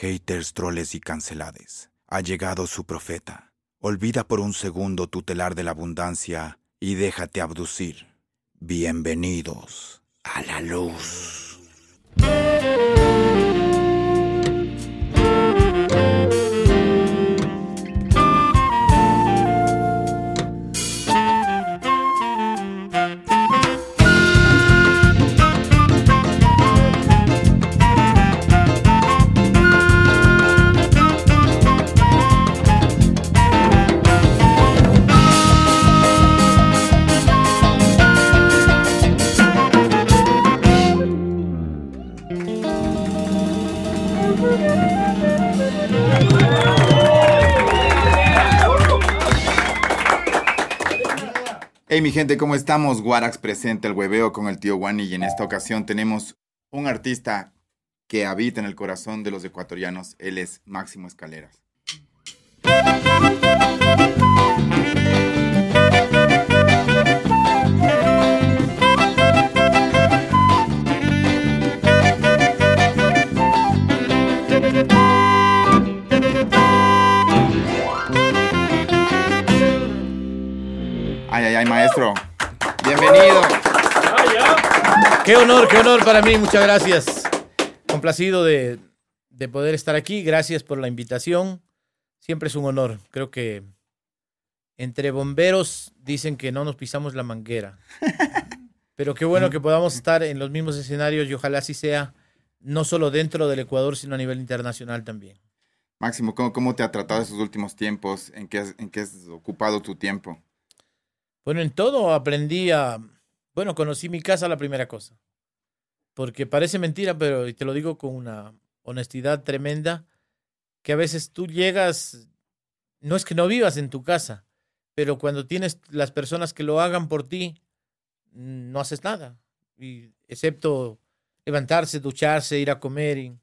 Haters, troles y cancelades. Ha llegado su profeta. Olvida por un segundo tu telar de la abundancia y déjate abducir. Bienvenidos a la luz. Hey mi gente, ¿cómo estamos? Guarax presenta el hueveo con el tío Wani y en esta ocasión tenemos un artista que habita en el corazón de los ecuatorianos. Él es Máximo Escaleras. Ay, ay, ay, maestro. Bienvenido. Qué honor, qué honor para mí, muchas gracias. Complacido de, de poder estar aquí, gracias por la invitación. Siempre es un honor. Creo que entre bomberos dicen que no nos pisamos la manguera. Pero qué bueno que podamos estar en los mismos escenarios y ojalá así sea, no solo dentro del Ecuador, sino a nivel internacional también. Máximo, ¿cómo, cómo te ha tratado esos últimos tiempos? ¿En qué, has, ¿En qué has ocupado tu tiempo? Bueno, en todo aprendí a... Bueno, conocí mi casa la primera cosa. Porque parece mentira, pero te lo digo con una honestidad tremenda, que a veces tú llegas, no es que no vivas en tu casa, pero cuando tienes las personas que lo hagan por ti, no haces nada. Y, excepto levantarse, ducharse, ir a comer. Y,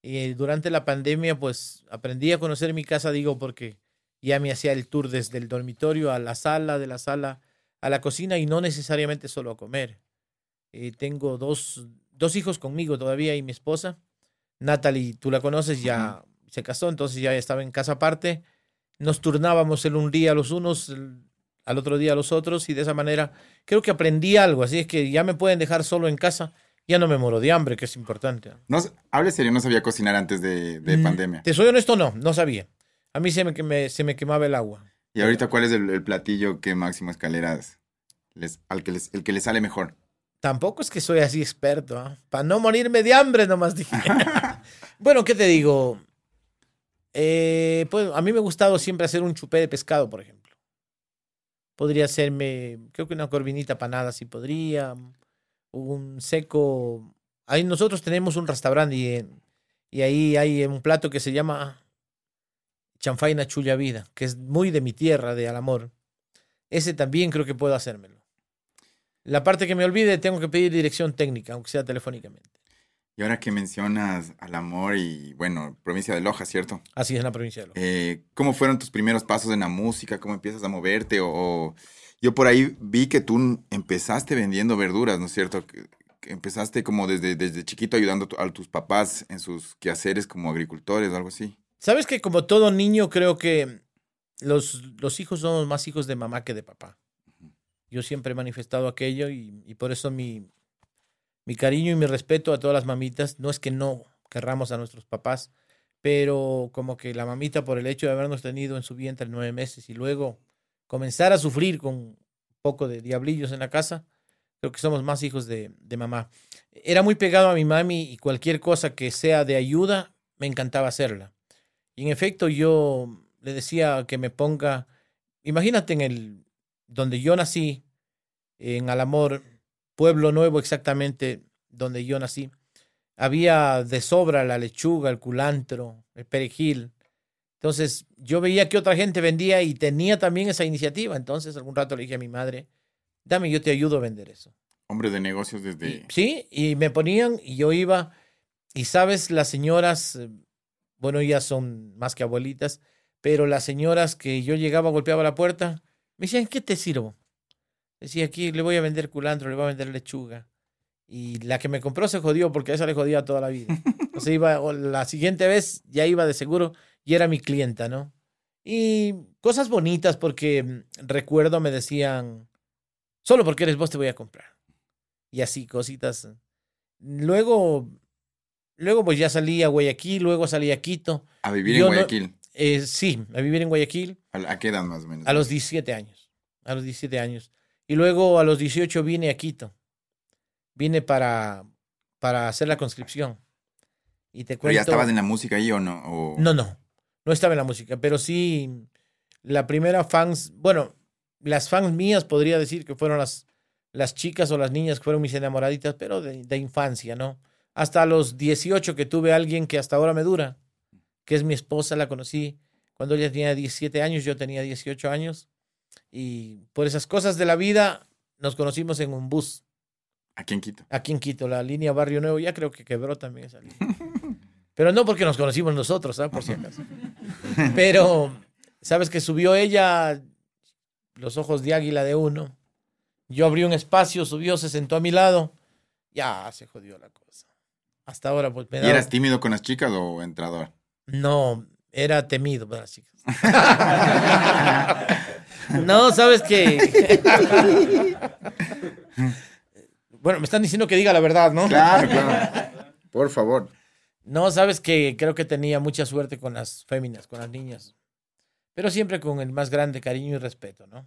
y durante la pandemia, pues aprendí a conocer mi casa, digo, porque ya me hacía el tour desde el dormitorio a la sala, de la sala a la cocina y no necesariamente solo a comer. Eh, tengo dos, dos, hijos conmigo todavía y mi esposa. Natalie, tú la conoces, ya uh -huh. se casó, entonces ya estaba en casa aparte. Nos turnábamos el un día a los unos, el, al otro día a los otros y de esa manera creo que aprendí algo. Así es que ya me pueden dejar solo en casa. Ya no me moro de hambre, que es importante. No, hable serio, no sabía cocinar antes de, de mm, pandemia. Te soy honesto, no, no sabía. A mí se me, me, se me quemaba el agua. ¿Y ahorita cuál es el, el platillo que Máximo Escaleras les, al que les, el que le sale mejor? Tampoco es que soy así experto, ¿eh? para no morirme de hambre nomás dije. bueno, ¿qué te digo? Eh, pues a mí me ha gustado siempre hacer un chupé de pescado, por ejemplo. Podría hacerme, creo que una corvinita panada sí podría, un seco. Ahí nosotros tenemos un restaurante y, y ahí hay un plato que se llama chanfaina chulla vida, que es muy de mi tierra, de Alamor. Ese también creo que puedo hacérmelo. La parte que me olvide, tengo que pedir dirección técnica, aunque sea telefónicamente. Y ahora que mencionas Alamor y, bueno, provincia de Loja, ¿cierto? Así es, en la provincia de Loja. Eh, ¿Cómo fueron tus primeros pasos en la música? ¿Cómo empiezas a moverte? O, o, Yo por ahí vi que tú empezaste vendiendo verduras, ¿no es cierto? Que, que empezaste como desde, desde chiquito ayudando a tus papás en sus quehaceres como agricultores o algo así. Sabes que como todo niño creo que los, los hijos somos más hijos de mamá que de papá. Yo siempre he manifestado aquello y, y, por eso mi, mi cariño y mi respeto a todas las mamitas. No es que no querramos a nuestros papás, pero como que la mamita por el hecho de habernos tenido en su vientre nueve meses y luego comenzar a sufrir con un poco de diablillos en la casa, creo que somos más hijos de, de mamá. Era muy pegado a mi mami y cualquier cosa que sea de ayuda, me encantaba hacerla. Y en efecto, yo le decía que me ponga, imagínate en el, donde yo nací, en Alamor, Pueblo Nuevo exactamente, donde yo nací, había de sobra la lechuga, el culantro, el perejil. Entonces yo veía que otra gente vendía y tenía también esa iniciativa. Entonces algún rato le dije a mi madre, dame, yo te ayudo a vender eso. Hombre de negocios desde... Y, sí, y me ponían y yo iba, y sabes, las señoras, bueno, ellas son más que abuelitas, pero las señoras que yo llegaba, golpeaba la puerta, me decían, ¿qué te sirvo? Decía, aquí le voy a vender culantro, le voy a vender lechuga. Y la que me compró se jodió porque a esa le jodía toda la vida. O sea, iba, o la siguiente vez ya iba de seguro y era mi clienta, ¿no? Y cosas bonitas porque mm, recuerdo me decían, solo porque eres vos te voy a comprar. Y así, cositas. Luego, luego pues ya salí a Guayaquil, luego salí a Quito. A vivir Yo en no- Guayaquil. Eh, sí, a vivir en Guayaquil ¿A, qué edad más o menos? a los 17 años. A los 17 años. Y luego a los 18 vine a Quito. Vine para, para hacer la conscripción. Y te ¿Pero cuento. ya estabas en la música ahí o no? O- No, no. No estaba en la música, pero sí la primera fans, bueno, las fans mías podría decir que fueron las, las chicas o las niñas que fueron mis enamoraditas, pero de, de infancia, ¿no? Hasta los 18 que tuve a alguien que hasta ahora me dura, que es mi esposa, la conocí cuando ella tenía 17 años, yo tenía 18 años, y por esas cosas de la vida nos conocimos en un bus Aquí en Quito. aquí en Quito, la línea Barrio Nuevo, ya creo que quebró también esa línea. Pero no porque nos conocimos nosotros, ¿sabes? Por si acaso. Pero, ¿sabes que subió ella los ojos de águila de uno? Yo abrí un espacio, subió, se sentó a mi lado. Ya se jodió la cosa. Hasta ahora, pues me ¿Y eras tímido con las chicas o entrador? No, era temido para las chicas. no, ¿sabes que Bueno, me están diciendo que diga la verdad, ¿no? Claro, claro. Por favor. No, sabes que creo que tenía mucha suerte con las féminas, con las niñas. Pero siempre con el más grande cariño y respeto, ¿no?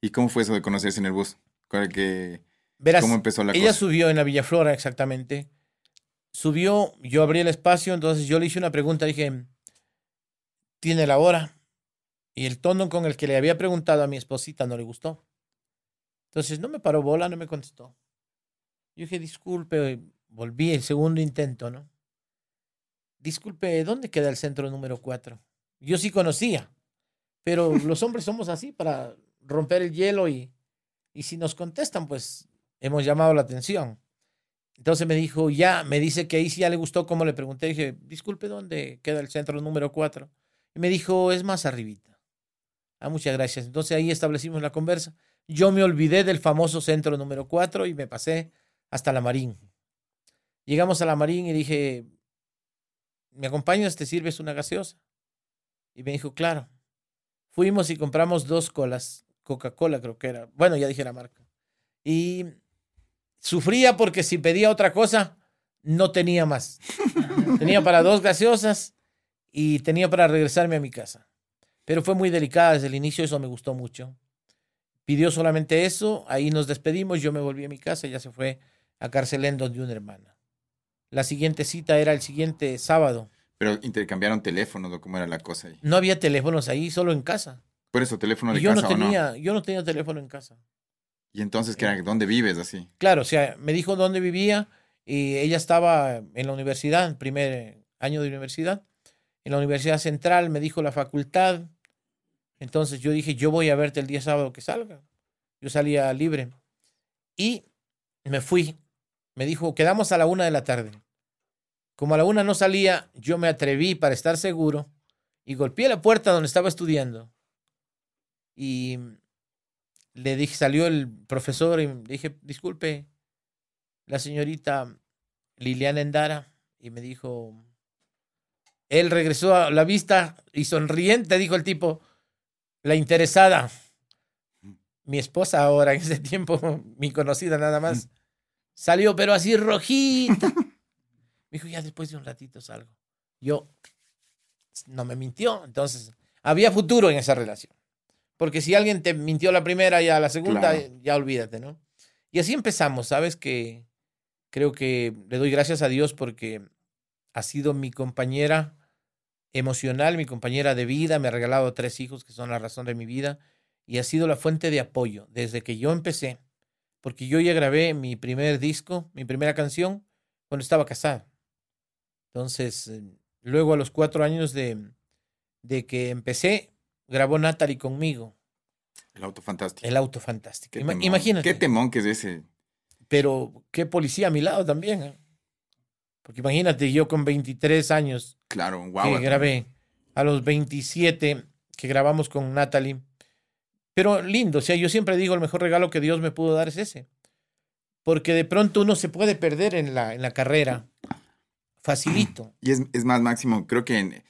¿Y cómo fue eso de conocerse en el bus? ¿Cuál que- Verás, ¿Cómo empezó la ella cosa? subió en la Villaflora, exactamente. Subió, yo abrí el espacio, entonces yo le hice una pregunta, dije, ¿tiene la hora? Y el tono con el que le había preguntado a mi esposita no le gustó. Entonces no me paró bola, no me contestó. Yo dije, disculpe, volví el segundo intento, ¿no? Disculpe, ¿dónde queda el centro número 4? Yo sí conocía, pero los hombres somos así para romper el hielo y, y si nos contestan, pues hemos llamado la atención. Entonces me dijo, ya, me dice que ahí sí ya le gustó como le pregunté. Dije, disculpe, ¿dónde queda el centro número 4? Y me dijo, es más arribita. Ah, muchas gracias. Entonces ahí establecimos la conversa. Yo me olvidé del famoso centro número 4 y me pasé hasta la Marín. Llegamos a la Marín y dije, ¿me acompañas? ¿Te sirves una gaseosa? Y me dijo, claro. Fuimos y compramos dos colas, Coca-Cola creo que era. Bueno, ya dije la marca. Y sufría porque si pedía otra cosa, no tenía más. tenía para dos gaseosas y tenía para regresarme a mi casa. Pero fue muy delicada desde el inicio, eso me gustó mucho. Pidió solamente eso, ahí nos despedimos, yo me volví a mi casa, ella se fue a Carcelén donde una hermana. La siguiente cita era el siguiente sábado. Pero intercambiaron teléfonos o cómo era la cosa ahí. No había teléfonos ahí, solo en casa. Por eso, teléfono de Y yo no casa o no. tenía, yo no tenía teléfono en casa. Y entonces, ¿qué era? ¿dónde vives así? Claro, o sea, me dijo dónde vivía y ella estaba en la universidad, primer año de universidad, en la Universidad Central, me dijo la facultad. Entonces yo dije, yo voy a verte el día sábado que salga. Yo salía libre. Y me fui. Me dijo, quedamos a la una de la tarde. Como a la una no salía, yo me atreví para estar seguro y golpeé la puerta donde estaba estudiando. Y le dije, salió el profesor y le dije, disculpe, la señorita Liliana Endara. Y me dijo, él regresó a la vista y sonriente dijo el tipo, la interesada. Mi esposa ahora, en ese tiempo, mi conocida nada más, salió pero así rojita. Me dijo, ya después de un ratito salgo. Yo, no me mintió, entonces, había futuro en esa relación. Porque si alguien te mintió la primera y a la segunda, Claro. ya olvídate, ¿no? Y así empezamos, ¿sabes? Que creo que le doy gracias a Dios porque ha sido mi compañera emocional, mi compañera de vida, me ha regalado tres hijos que son la razón de mi vida y ha sido la fuente de apoyo desde que yo empecé, porque yo ya grabé mi primer disco, mi primera canción, cuando estaba casado. Entonces, eh, luego a los cuatro años de, de que empecé, grabó Natalie conmigo, El auto fantástico. el auto fantástico. Qué Ima- temón. imagínate. Qué temón que es ese. pero qué policía a mi lado también. ¿eh? Porque imagínate, yo con 23 años Claro, un que grabé, a los 27 que grabamos con Natalie. Pero lindo, o sea, yo siempre digo, el mejor regalo que Dios me pudo dar es ese. Porque de pronto uno se puede perder en la, en la carrera. facilito. Y es, es más, Máximo, creo que en-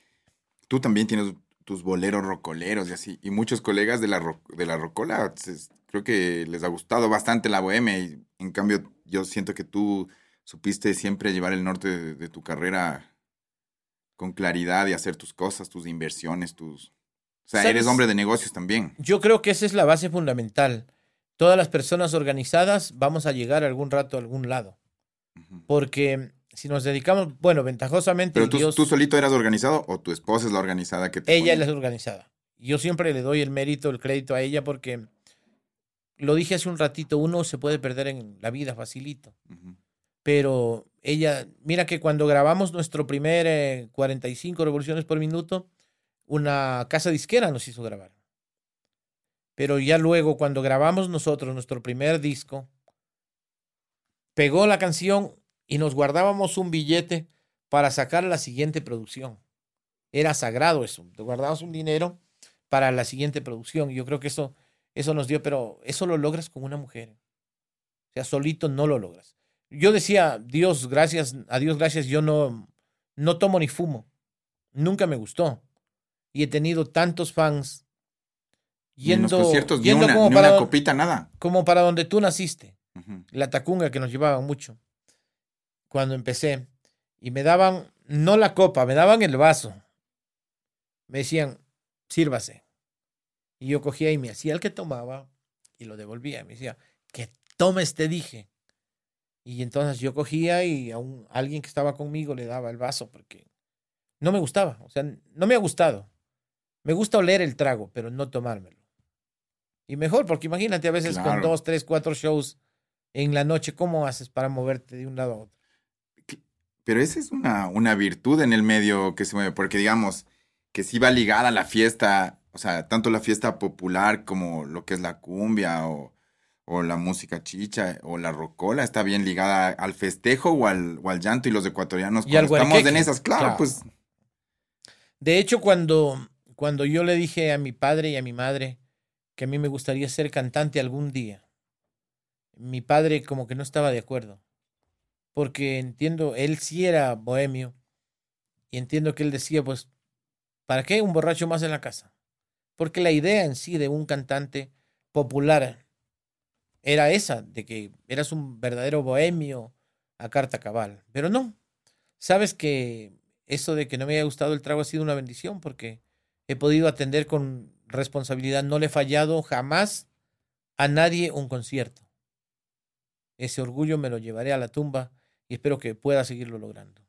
tú también tienes tus boleros rocoleros y así. Y muchos colegas de la, ro- de la rocola, se- creo que les ha gustado bastante la bohemia. Y en cambio, yo siento que tú supiste siempre llevar el norte de, de tu carrera con claridad y hacer tus cosas, tus inversiones, tus... O sea, ¿Sabes? eres hombre de negocios también. Yo creo que esa es la base fundamental. Todas las personas organizadas vamos a llegar algún rato a algún lado. Porque si nos dedicamos, bueno, ventajosamente, Pero tú, Dios, tú solito eras organizado o tu esposa es la organizada que te ella es la organizada. Yo siempre le doy el mérito, el crédito a ella porque lo dije hace un ratito, uno se puede perder en la vida facilito. Pero ella, mira que cuando grabamos nuestro primer eh, 45 revoluciones por minuto, una casa disquera nos hizo grabar. Pero ya luego, cuando grabamos nosotros nuestro primer disco, pegó la canción y nos guardábamos un billete para sacar la siguiente producción. Era sagrado eso, te guardabas un dinero para la siguiente producción. Yo creo que eso, eso nos dio, pero eso lo logras con una mujer. O sea, solito no lo logras yo decía, Dios, gracias, a Dios gracias, yo no, no tomo ni fumo. Nunca me gustó. Y he tenido tantos fans yendo, ni yendo una, como, ni para, una copita, nada. como para donde tú naciste. La tacunga que nos llevaban mucho cuando empecé. Y me daban, no la copa, me daban el vaso. Me decían, sírvase. Y yo cogía y me hacía el que tomaba y lo devolvía. Me decía, que tomes, te dije. Y entonces yo cogía y a un, alguien que estaba conmigo le daba el vaso porque no me gustaba. O sea, no me ha gustado. Me gusta oler el trago, pero no tomármelo. Y mejor, porque imagínate a veces con dos, tres, cuatro shows en la noche, ¿cómo haces para moverte de un lado a otro? Pero esa es una, una virtud en el medio que se mueve, porque digamos que sí va ligada a la fiesta, o sea, tanto la fiesta popular como lo que es la cumbia o, o la música chicha o la rocola está bien ligada al festejo o al, o al llanto y los ecuatorianos Y al estamos en esas, claro, Claro. pues De hecho, cuando, cuando yo le dije a mi padre y a mi madre que a mí me gustaría ser cantante algún día, mi padre como que no estaba de acuerdo. Porque entiendo, él sí era bohemio. Y entiendo que él decía, pues, ¿para qué un borracho más en la casa? Porque la idea en sí de un cantante popular era esa, de que eras un verdadero bohemio a carta cabal. Pero no. Sabes que eso de que no me haya gustado el trago ha sido una bendición porque he podido atender con responsabilidad. No le he fallado jamás a nadie un concierto. Ese orgullo me lo llevaré a la tumba y espero que pueda seguirlo logrando.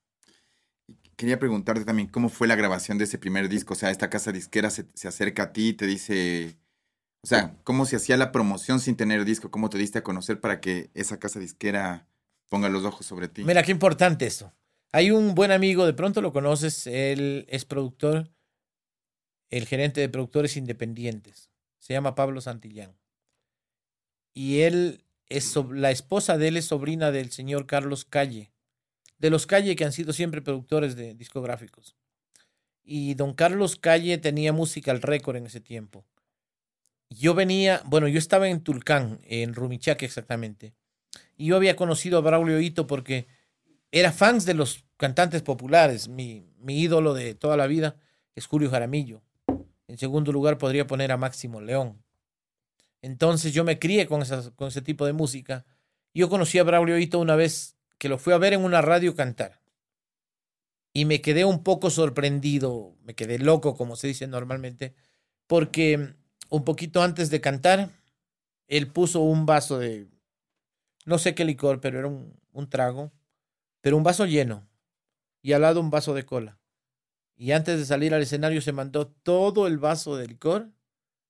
quería preguntarte también cómo fue la grabación de ese primer disco, o sea, esta casa disquera se, se acerca a ti y te dice, o sea, cómo se hacía la promoción sin tener disco, cómo te diste a conocer para que esa casa disquera ponga los ojos sobre ti. Mira, qué importante esto. Hay un buen amigo, de pronto lo conoces, él es productor, el gerente de productores independientes. Se llama Pablo Santillán. Y él es la esposa de él es sobrina del señor Carlos Calle, de los Calle que han sido siempre productores de discográficos. Y don Carlos Calle tenía música al récord en ese tiempo. Yo venía, bueno, yo estaba en Tulcán, en Rumichaque exactamente. Y yo había conocido a Braulio Hito porque era fans de los cantantes populares. Mi, mi ídolo de toda la vida es Julio Jaramillo. En segundo lugar podría poner a Máximo León. Entonces yo me crié con, con ese tipo de música. Yo conocí a Braulio Hito una vez que lo fui a ver en una radio cantar. Y me quedé un poco sorprendido, me quedé loco, como se dice normalmente, porque un poquito antes de cantar, él puso un vaso de, no sé qué licor, pero era un trago, pero un vaso lleno, y al lado un vaso de cola. Y antes de salir al escenario se mandó todo el vaso de licor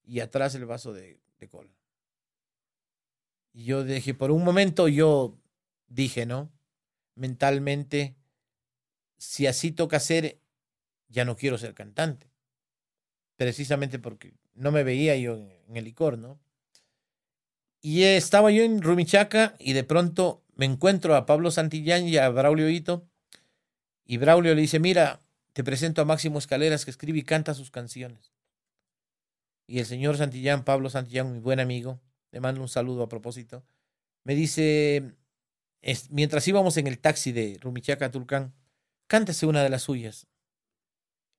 y atrás el vaso de, de cola. Y yo dije, por un momento yo dije, ¿no? Mentalmente, si así toca ser, ya no quiero ser cantante. Precisamente porque no me veía yo en, el licor, ¿no? Y estaba yo en Rumichaca y de pronto me encuentro a Pablo Santillán y a Braulio Hito. Y Braulio le dice, mira, te presento a Máximo Escaleras que escribe y canta sus canciones. Y el señor Santillán, Pablo Santillán, mi buen amigo, le mando un saludo a propósito, me dice, mientras íbamos en el taxi de Rumichaca a Tulcán, cántese una de las suyas.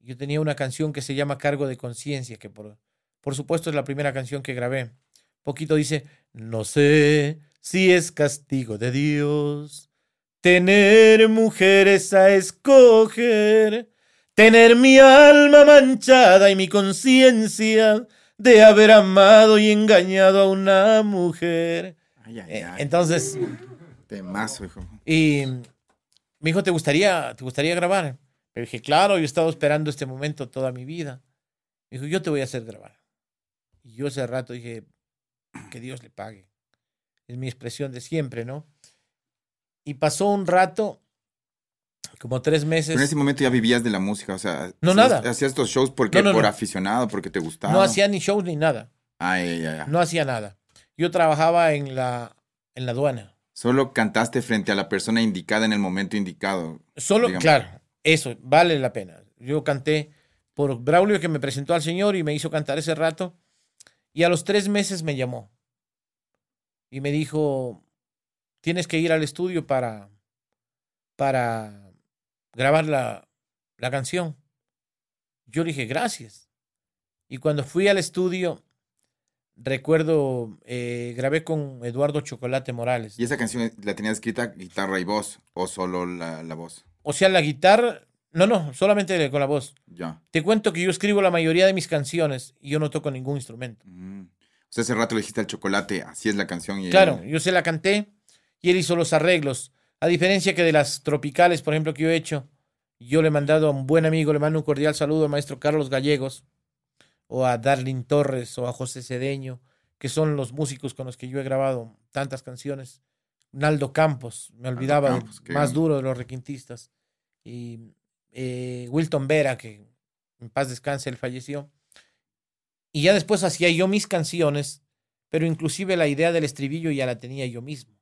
Yo tenía una canción que se llama Cargo de Conciencia, que por, por supuesto es la primera canción que grabé. Poquito dice, no sé si es castigo de Dios tener mujeres a escoger, tener mi alma manchada y mi conciencia de haber amado y engañado a una mujer. Ay, ay, Eh, ay. Entonces, Temazo, hijo. y me dijo, ¿te gustaría, ¿te gustaría grabar? Pero dije, claro, yo he estado esperando este momento toda mi vida. Me dijo, yo te voy a hacer grabar. Y yo ese rato dije, que Dios le pague. Es mi expresión de siempre, ¿no? Y pasó un rato, como tres meses. Pero en ese momento ya vivías de la música, o sea. No, hacías- nada. Hacías estos shows porque No, no, por no. aficionado, porque te gustaba. No hacía ni shows ni nada. Ay, ay, ay. No hacía nada. Yo trabajaba en la, en la aduana. Solo cantaste frente a la persona indicada en el momento indicado. Solo, digamos. claro, eso vale la pena. Yo canté por Braulio que me presentó al Señor y me hizo cantar ese rato. Y a los tres meses me llamó y me dijo, tienes que ir al estudio para, para grabar la, la canción. Yo le dije, gracias. Y cuando fui al estudio, recuerdo, eh, grabé con Eduardo Chocolate Morales. ¿Y esa canción la tenías escrita guitarra y voz? ¿O solo la, la voz? O sea, la guitarra, no, no, solamente con la voz. Ya. Te cuento que yo escribo la mayoría de mis canciones y yo no toco ningún instrumento. Mm. O sea, hace rato le dijiste al chocolate, así es la canción. Y Claro, él- yo se la canté y él hizo los arreglos. A diferencia que de las tropicales, por ejemplo, que yo he hecho, yo le he mandado a un buen amigo, le mando un cordial saludo al maestro Carlos Gallegos, o a Darlin Torres, o a José Cedeño, que son los músicos con los que yo he grabado tantas canciones. Naldo Campos, me olvidaba, Campos, más duro de los requintistas. Y eh, Wilton Vera, que en paz descanse, él falleció. Y ya después hacía yo mis canciones, pero inclusive la idea del estribillo ya la tenía yo mismo.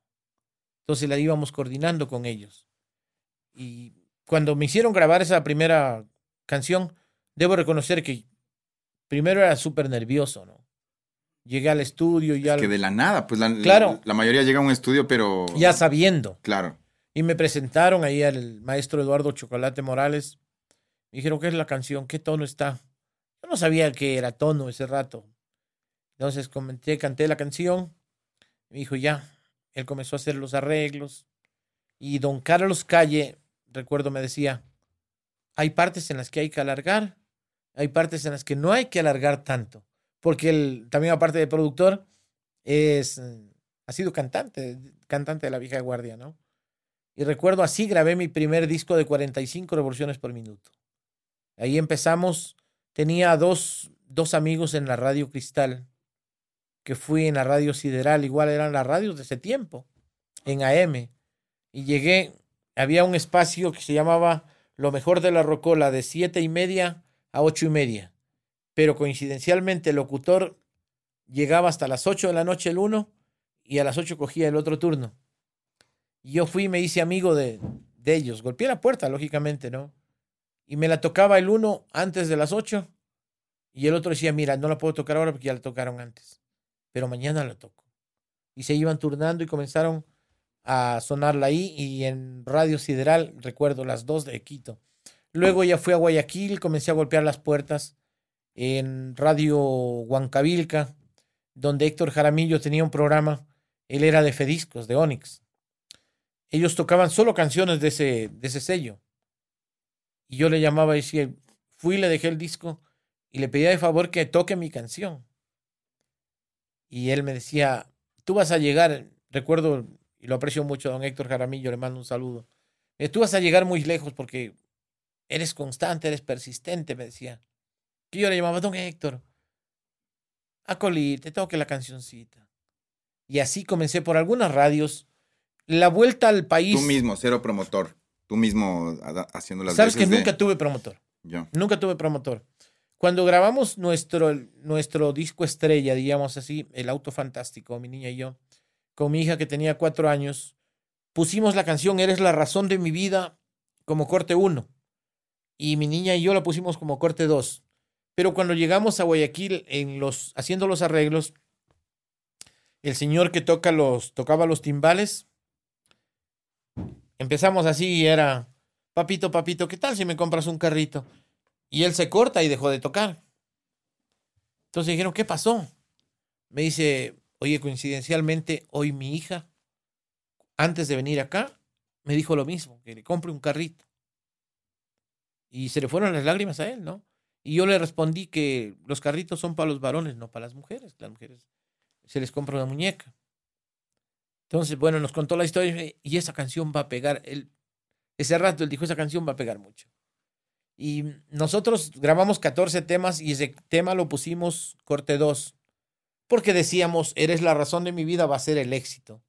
Entonces la íbamos coordinando con ellos. Y cuando me hicieron grabar esa primera canción, debo reconocer que primero era súper nervioso, ¿no? Llegué al estudio y ya, Es que de la nada, pues la, la- Claro. la mayoría llega a un estudio, pero. ya sabiendo. Claro. Y me presentaron ahí al maestro Eduardo Chocolate Morales. Me dijeron, ¿qué es la canción? ¿Qué tono está? Yo no sabía que era tono ese rato. Entonces comenté, canté la canción. Me dijo, ya. Él comenzó a hacer los arreglos. Y don Carlos Calle, recuerdo, me decía, hay partes en las que hay que alargar, hay partes en las que no hay que alargar tanto. Porque él, también aparte de productor, es, ha sido cantante, cantante de la vieja guardia, ¿no? Y recuerdo así grabé mi primer disco de 45 revoluciones por minuto. Ahí empezamos. Tenía dos, dos amigos en la radio Cristal, que fui en la radio Sideral, igual eran las radios de ese tiempo, en AM. Y llegué, había un espacio que se llamaba Lo mejor de la Rocola, de siete y media a ocho y media. Pero coincidencialmente el locutor llegaba hasta las 8 de la noche el uno y a las 8 cogía el otro turno. Yo fui y me hice amigo de, de ellos. Golpeé la puerta, lógicamente, ¿no? Y me la tocaba el uno antes de las 8 y el otro decía, mira, no la puedo tocar ahora porque ya la tocaron antes, pero mañana la toco. Y se iban turnando y comenzaron a sonarla ahí y en Radio Sideral, recuerdo, las dos de Quito. Luego ya fui a Guayaquil, comencé a golpear las puertas en Radio Huancavilca, donde Héctor Jaramillo tenía un programa, él era de Fediscos, de Onyx. Ellos tocaban solo canciones de ese, de ese sello. Y yo le llamaba y decía, fui, le dejé el disco y le pedía de favor que toque mi canción. Y él me decía, tú vas a llegar, recuerdo, y lo aprecio mucho, don Héctor Jaramillo, le mando un saludo. "Eh, Tú vas a llegar muy lejos porque eres constante, eres persistente, me decía. Que yo le llamaba, don Héctor, a Coli, te toque la cancioncita. Y así comencé por algunas radios. La vuelta al país. Tú mismo, cero promotor. Tú mismo haciendo las Sabes que de- nunca tuve promotor. Yo. Nunca tuve promotor. Cuando grabamos nuestro, nuestro disco estrella, digamos así, El Auto Fantástico, mi niña y yo, con mi hija que tenía cuatro años, pusimos la canción Eres la razón de mi vida como corte uno. Y mi niña y yo la pusimos como corte dos. Pero cuando llegamos a Guayaquil, en los, haciendo los arreglos, el señor que toca los, tocaba los timbales, empezamos así y era papito, papito, ¿qué tal si me compras un carrito? Y él se corta y dejó de tocar. Entonces dijeron, ¿qué pasó? Me dice, oye, coincidencialmente, hoy mi hija, antes de venir acá, me dijo lo mismo, que le compre un carrito. Y se le fueron las lágrimas a él, ¿no? Y yo le respondí que los carritos son para los varones, no para las mujeres. Las mujeres se les compra una muñeca. Entonces, bueno, nos contó la historia y esa canción va a pegar. Él, ese rato él dijo, esa canción va a pegar mucho. Y nosotros grabamos 14 temas y ese tema lo pusimos corte 2, porque decíamos, eres la razón de mi vida, va a ser el éxito.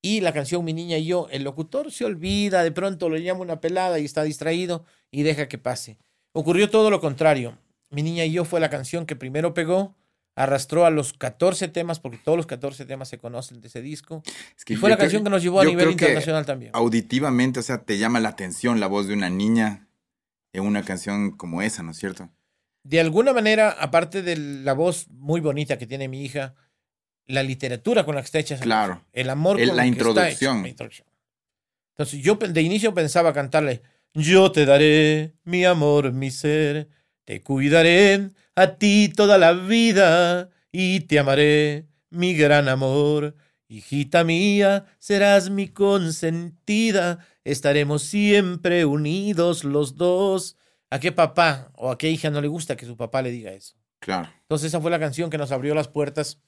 Y la canción Mi Niña y yo, el locutor se olvida, de pronto le llama una pelada y está distraído y deja que pase. Ocurrió todo lo contrario. Mi Niña y yo fue la canción que primero pegó, arrastró a los 14 temas, porque todos los 14 temas se conocen de ese disco. y fue la canción que nos llevó a nivel internacional también. Auditivamente, o sea, te llama la atención la voz de una niña en una canción como esa, ¿no es cierto? De alguna manera, aparte de la voz muy bonita que tiene mi hija, la literatura con la que está hecha. Claro. El amor con la, introducción. Está hecha, Entonces, yo de inicio pensaba cantarle, yo te daré mi amor, mi ser, te cuidaré a ti toda la vida y te amaré, mi gran amor. Hijita mía, serás mi consentida, estaremos siempre unidos los dos. ¿A qué papá o a qué hija no le gusta que su papá le diga eso? Claro. Entonces esa fue la canción que nos abrió las puertas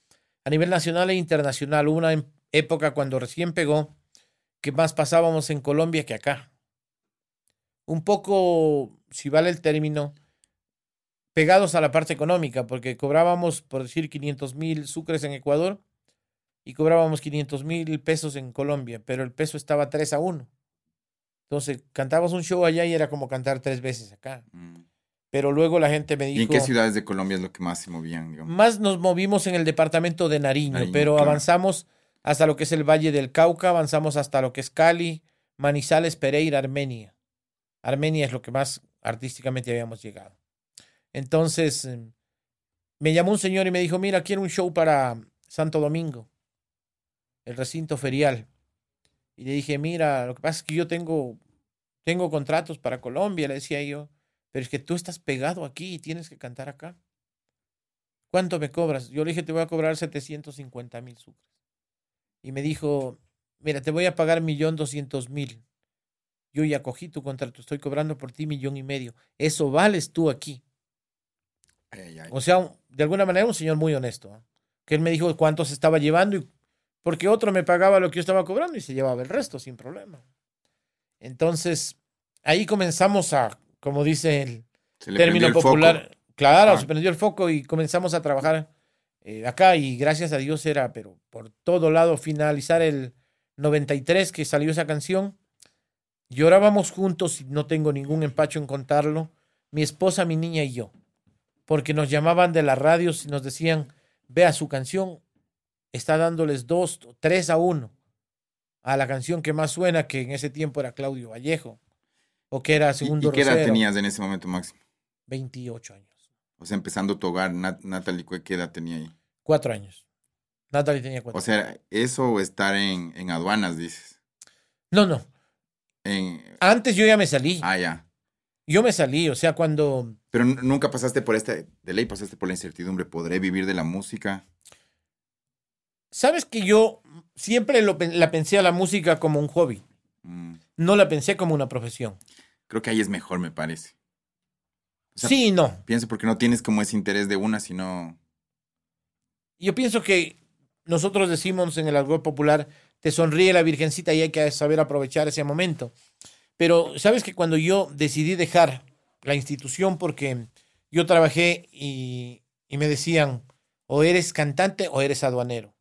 a nivel nacional e internacional. Hubo una em, época cuando recién pegó que más pasábamos en Colombia que acá. Un poco, si vale el término, pegados a la parte económica, porque cobrábamos, por decir, 500 mil sucres en Ecuador y cobrábamos 500 mil pesos en Colombia, pero el peso estaba 3 a 1. Entonces, cantábamos un show allá y era como cantar tres veces acá. Mm. Pero luego la gente me dijo... ¿Y en qué ciudades de Colombia es lo que más se movían? Más nos movimos en el departamento de Nariño, pero avanzamos hasta lo que es el Valle del Cauca, avanzamos hasta lo que es Cali, Manizales, Pereira, Armenia. Armenia es lo que más artísticamente habíamos llegado. Entonces, em, me llamó un señor y me dijo, mira, quiero un show para Santo Domingo, el recinto ferial. Y le dije, mira, lo que pasa es que yo tengo, tengo contratos para Colombia, le decía yo, pero es que tú estás pegado aquí y tienes que cantar acá. ¿Cuánto me cobras? Yo le dije, te voy a cobrar 750 mil sucres. Y me dijo, mira, te voy a pagar millón doscientos mil. Yo ya cogí tu contrato, estoy cobrando por ti millón y medio. Eso vales tú aquí. O sea, de alguna manera un señor muy honesto, que él me dijo cuánto se estaba llevando y porque otro me pagaba lo que yo estaba cobrando y se llevaba el resto sin problema. Entonces, ahí comenzamos a, como dice el término popular, claro, ah. se prendió el foco y comenzamos a trabajar eh, acá y gracias a Dios era, pero por todo lado, finalizar el 93 que salió esa canción. Llorábamos juntos y no tengo ningún empacho en contarlo, mi esposa, mi niña y yo, porque nos llamaban de las radios y nos decían, vea su canción, está dándoles dos, tres a uno a la canción que más suena, que en ese tiempo era Claudio Vallejo, o que era Segundo ¿Y, qué edad tenías en ese momento, Máximo? 28 años. O sea, empezando tu hogar, Natalie, ¿qué edad tenía ahí? Cuatro años. Natalie tenía cuatro. O sea, eso o estar en, en aduanas, dices. No, no. En... Antes yo ya me salí. Ah, ya. Yo me salí, o sea, cuando... Pero nunca pasaste por este, de ley pasaste por la incertidumbre, ¿podré vivir de la música? Sabes que yo siempre la pensé a la música como un hobby. Mm. No la pensé como una profesión. Creo que ahí es mejor, me parece. sí y no. Pienso porque no tienes como ese interés de una, sino. Yo pienso que nosotros decimos en el algo popular, te sonríe la virgencita y hay que saber aprovechar ese momento. Pero sabes que cuando yo decidí dejar la institución porque yo trabajé y me decían, o eres cantante o eres aduanero.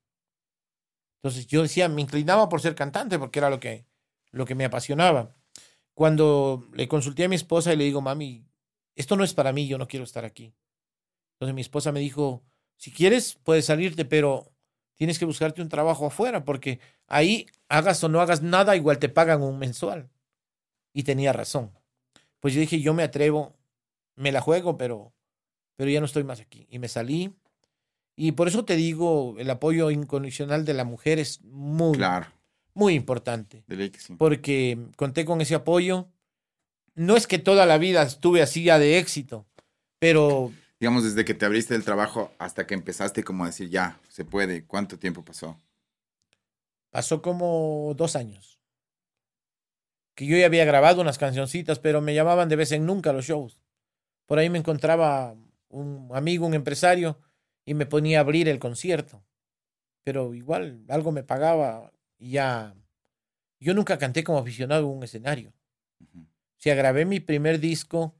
Entonces yo decía, me inclinaba por ser cantante porque era lo que, lo que me apasionaba. Cuando le consulté a mi esposa y le digo, mami, esto no es para mí, yo no quiero estar aquí. Entonces mi esposa me dijo, si quieres, puedes salirte, pero tienes que buscarte un trabajo afuera porque ahí hagas o no hagas nada, igual te pagan un mensual. Y tenía razón. Pues yo dije, yo me atrevo, me la juego, pero, pero ya no estoy más aquí. Y me salí y por eso te digo, el apoyo incondicional de la mujer es muy, muy importante. Porque conté con ese apoyo no es que toda la vida estuve así ya de éxito, pero Digamos, desde que te abriste el trabajo hasta que empezaste como a decir, ya, se puede. ¿Cuánto tiempo pasó? pasó como dos años. Que yo ya había grabado unas cancioncitas, pero me llamaban de vez en nunca a los shows. Por ahí me encontraba un amigo, un empresario, y me ponía a abrir el concierto. Pero igual, algo me pagaba y ya. Yo nunca canté como aficionado en un escenario. O sea, grabé mi primer disco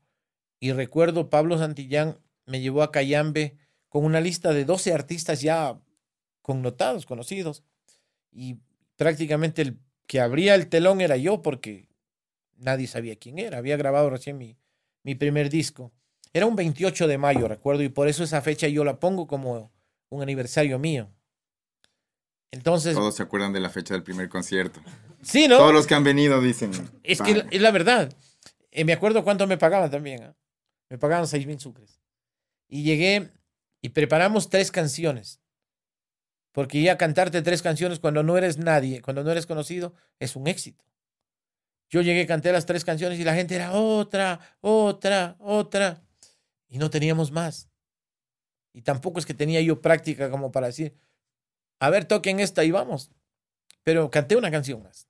y recuerdo Pablo Santillán me llevó a Cayambe con una lista de 12 artistas ya connotados, conocidos. Y prácticamente el que abría el telón era yo porque nadie sabía quién era. Había grabado recién mi, mi primer disco. Era un 28 de mayo, recuerdo, y por eso esa fecha yo la pongo como un aniversario mío. Entonces, Todos se acuerdan de la fecha del primer concierto. sí, ¿no? Todos los que han venido dicen. Es que es la verdad. Eh, me acuerdo cuánto me pagaban también. ¿ah? Me pagaban seis mil sucres. Y llegué y preparamos tres canciones. Porque ya cantarte tres canciones cuando no eres nadie, cuando no eres conocido, es un éxito. Yo llegué, canté las tres canciones y la gente era otra, otra, otra. Y no teníamos más. Y tampoco es que tenía yo práctica como para decir, a ver, toquen esta y vamos. Pero canté una canción más.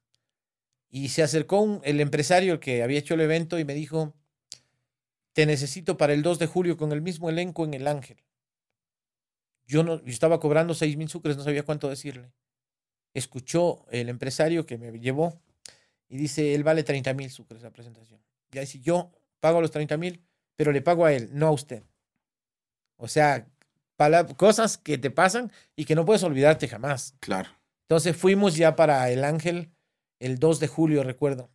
Y se acercó el empresario que había hecho el evento y me dijo, te necesito para el 2 de julio con el mismo elenco en El Ángel. Yo, no, yo estaba cobrando 6 mil sucres, no sabía cuánto decirle. Escuchó el empresario que me llevó y dice, él vale 30 mil sucres la presentación. Ya si yo pago los 30 mil, pero le pago a él, no a usted. O sea, cosas que te pasan y que no puedes olvidarte jamás. Claro. Entonces fuimos ya para El Ángel el 2 de julio, recuerdo.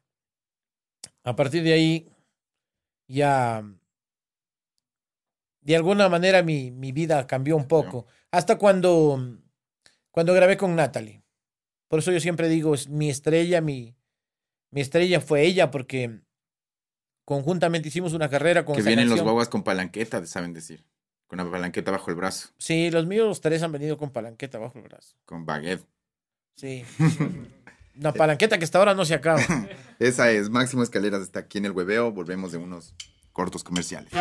A partir de ahí, ya de alguna manera mi, mi vida cambió un poco. Hasta cuando, cuando grabé con Natalie. Por eso yo siempre digo, mi estrella, mi, mi estrella fue ella, porque conjuntamente hicimos una carrera con Que esa vienen los guaguas con palanqueta, saben decir. Con la palanqueta bajo el brazo. Sí, los míos, los tres han venido con palanqueta bajo el brazo. Con baguette. Sí. Una palanqueta que hasta ahora no se acaba. Esa es Máximo Escaleras, está aquí en el hueveo. Volvemos de unos cortos comerciales.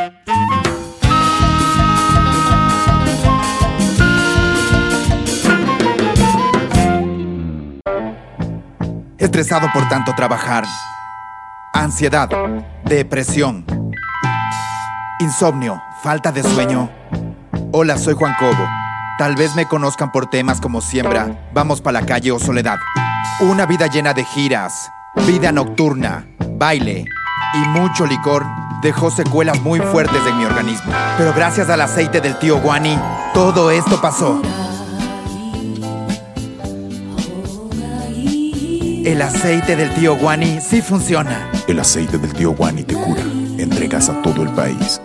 Estresado por tanto trabajar. Ansiedad. Depresión. Insomnio. Falta de sueño. Hola, soy Juan Cobo. Tal vez me conozcan por temas como Siembra, Vamos pa' la calle o Soledad. Una vida llena de giras, vida nocturna, baile y mucho licor dejó secuelas muy fuertes en mi organismo. Pero gracias al aceite del tío Guani, todo esto pasó. El aceite del tío Guani sí funciona. El aceite del tío Guani te cura. Entregas a todo el país.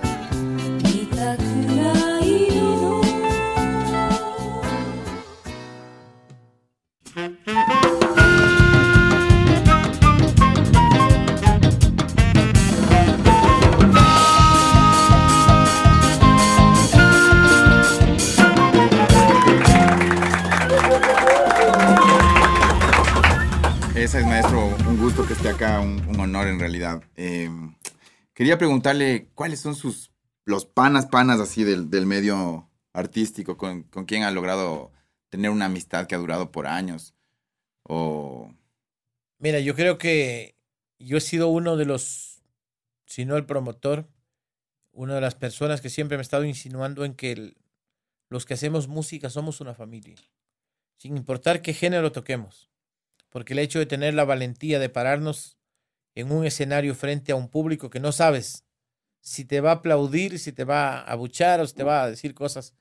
Quería preguntarle cuáles son sus, los panas, panas así del, del medio artístico, con, con quién ha logrado tener una amistad que ha durado por años. O, Mira, yo creo que yo he sido uno de los, si no el promotor, una de las personas que siempre me ha estado insinuando en que los que hacemos música somos una familia, sin importar qué género toquemos. Porque el hecho de tener la valentía de pararnos en un escenario frente a un público que no sabes si te va a aplaudir, si te va a abuchar o si te va a decir cosas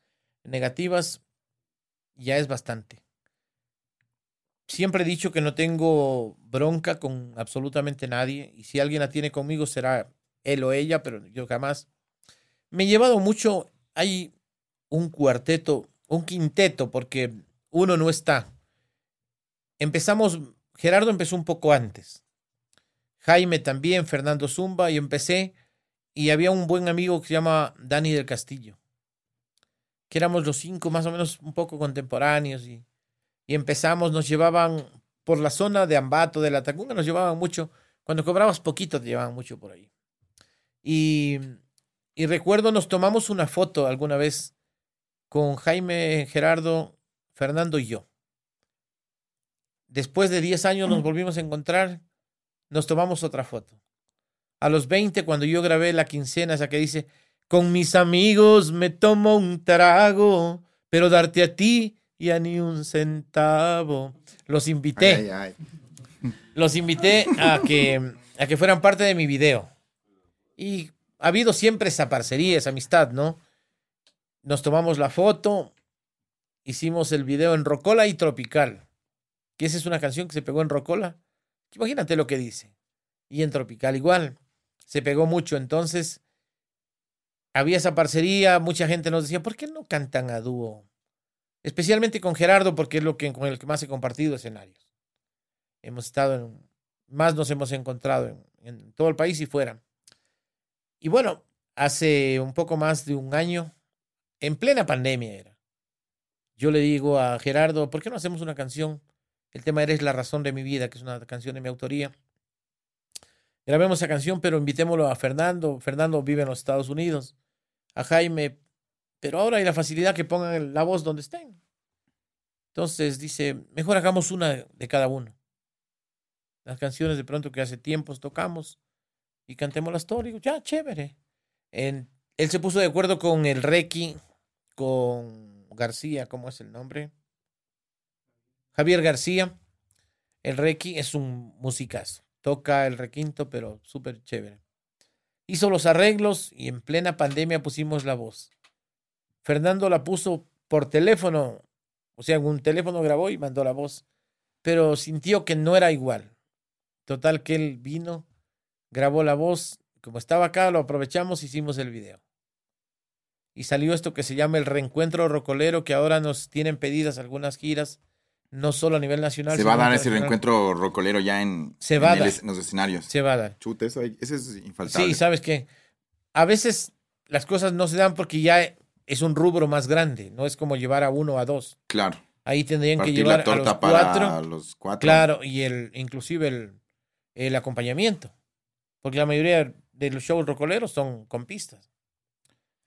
negativas, ya es bastante siempre he dicho que no tengo bronca con absolutamente nadie y si alguien la tiene conmigo será él o ella, pero yo jamás. Me he llevado mucho, hay un cuarteto, un quinteto, porque uno no está. Empezamos, Gerardo empezó un poco antes, Jaime también, Fernando Zumba, y empecé y había un buen amigo que se llama Dani del Castillo, que éramos los cinco más o menos un poco contemporáneos y y empezamos, nos llevaban por la zona de Ambato, de la Tacunga, nos llevaban mucho Cuando cobrabas poquito te llevaban mucho por ahí. Y, y recuerdo, nos tomamos una foto alguna vez con Jaime, Gerardo, Fernando y yo. Después de 10 años nos volvimos a encontrar, nos tomamos otra foto. A los 20, cuando yo grabé la quincena, esa que dice, con mis amigos me tomo un trago, pero darte a ti ya ni un centavo. Los invité Ay, ay, ay. los invité a que, a que fueran parte de mi video. Y ha habido siempre esa parcería, esa amistad, ¿no? Nos tomamos la foto, hicimos el video en Rocola y Tropical, que esa es una canción que se pegó en Rocola. Imagínate lo que dice. Y en Tropical igual. Se pegó mucho, entonces había esa parcería, mucha gente nos decía, ¿por qué no cantan a dúo? Especialmente con Gerardo, porque es lo que, con el que más he compartido escenarios hemos estado en, más nos hemos encontrado en, en todo el país y fuera. Y bueno, hace un poco más de un año, en plena pandemia era, yo le digo a Gerardo, ¿por qué no hacemos una canción? El tema Eres la razón de mi vida, que es una canción de mi autoría. Grabemos esa canción, pero invitémoslo a Fernando. Fernando vive en los Estados Unidos. A Jaime, pero ahora hay la facilidad que pongan la voz donde estén. Entonces dice, mejor hagamos una de cada uno las canciones de pronto que hace tiempos tocamos y cantemos las todas. Ya, chévere. En- él se puso de acuerdo con el Requi, con García, ¿cómo es el nombre? Javier García. El Requi es un musicazo. Toca el requinto, pero súper chévere. Hizo los arreglos y en plena pandemia pusimos la voz. Fernando la puso por teléfono, o sea, en un teléfono grabó y mandó la voz, pero sintió que no era igual. Total que él vino, grabó la voz, como estaba acá, lo aprovechamos, hicimos el video. Y salió esto que se llama el reencuentro rocolero, que ahora nos tienen pedidas algunas giras, no solo a nivel nacional. Se va a dar ese reencuentro rocolero ya en, Se en va a dar. en los escenarios. Se va a dar. Chuta, eso, hay- eso es infaltable. Sí, sabes que a veces las cosas no se dan porque ya es un rubro más grande, no es como llevar a uno o a dos. Claro. Ahí tendrían que llevar la a los para cuatro. los cuatro. Claro, y el, inclusive el, el acompañamiento. Porque la mayoría de los shows rocoleros son con pistas.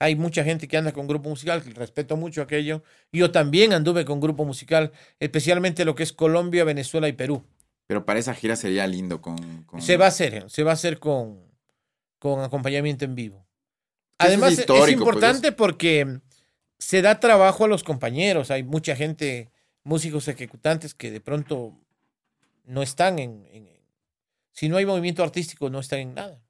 Hay mucha gente que anda con grupo musical, que respeto mucho aquello. Yo también anduve con grupo musical, especialmente lo que es Colombia, Venezuela y Perú. Pero para esa gira sería lindo con... con- Se va a hacer, se va a hacer con, con acompañamiento en vivo. Es Además, es, pues, importante porque se da trabajo a los compañeros. Hay mucha gente, músicos ejecutantes, que de pronto no están en, en- Si no hay movimiento artístico, no están en nada.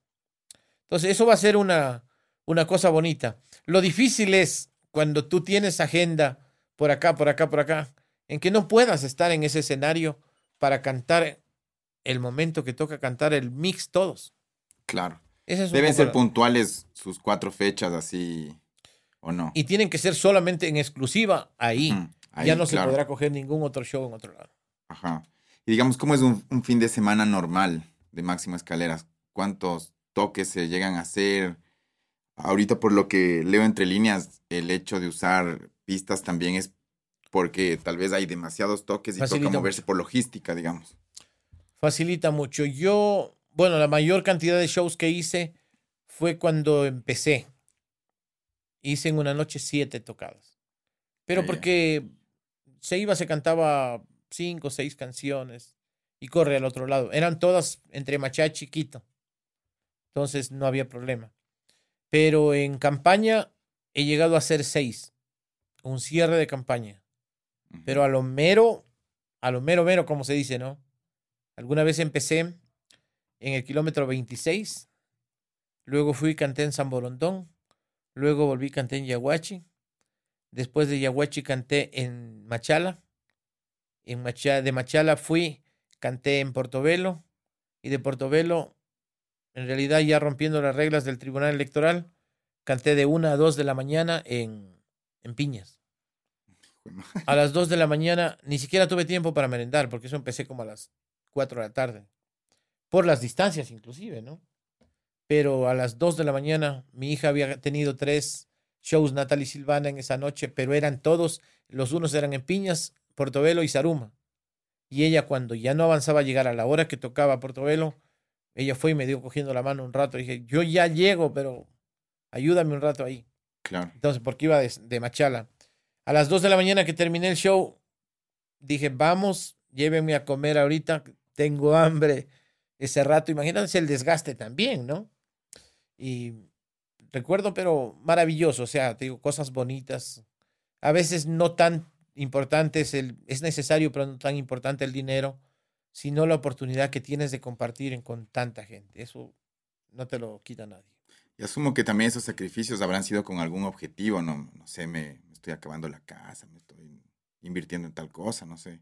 Entonces, eso va a ser una, una cosa bonita. Lo difícil es cuando tú tienes agenda por acá, por acá, por acá, en que no puedas estar en ese escenario para cantar el momento que toca cantar el mix todos. Claro. Es Deben ser puntuales sus cuatro fechas así, ¿o no? y tienen que ser solamente en exclusiva ahí. Ya no se podrá coger ningún otro show en otro lado. Ajá. Y digamos, ¿cómo es un, un fin de semana normal de Máximo Escaleras? ¿Cuántos toques se llegan a hacer? Ahorita, por lo que leo entre líneas, el hecho de usar pistas también es porque tal vez hay demasiados toques y Facilita toca moverse mucho. por logística, digamos. Facilita mucho. Yo, bueno, la mayor cantidad de shows que hice fue cuando empecé. Hice en una noche siete tocadas. Pero porque se iba, se cantaba cinco o seis canciones y corre al otro lado. Eran todas entre Machá y Chiquito. Entonces no había problema. Pero en campaña he llegado a hacer seis. Un cierre de campaña. Pero a lo mero, a lo mero mero, como se dice, ¿no? Alguna vez empecé en el kilómetro 26, luego fui y canté en San Borondón, luego volví canté en Yaguachi, después de Yaguachi canté en Machala, en Macha- de Machala fui, canté en Portobelo, y de Portobelo, en realidad ya rompiendo las reglas del Tribunal Electoral, canté de una a dos de la mañana en, en Piñas. A las 2 de la mañana ni siquiera tuve tiempo para merendar, porque eso empecé como a las 4 de la tarde. Por las distancias, inclusive, ¿no? Pero a las 2 de la mañana mi hija había tenido tres shows Natalie Silvana en esa noche, pero eran todos, los unos eran en Piñas, Portobelo y Saruma. Y ella cuando ya no avanzaba a llegar a la hora que tocaba Portobelo, Ella fue y me dio cogiendo la mano un rato. Dije, yo ya llego, pero ayúdame un rato ahí. Claro. Entonces, porque iba de, de Machala. A las 2 de la mañana que terminé el show, dije, vamos, llévenme a comer ahorita, tengo hambre ese rato. Imagínense el desgaste también, ¿no? Y recuerdo, pero maravilloso, o sea, te digo, cosas bonitas. A veces no tan importantes, el, es necesario, pero no tan importante el dinero, sino la oportunidad que tienes de compartir con tanta gente. Eso no te lo quita nadie. Y asumo que también esos sacrificios habrán sido con algún objetivo, ¿no? No sé, me, me estoy acabando la casa, me estoy invirtiendo en tal cosa, no sé.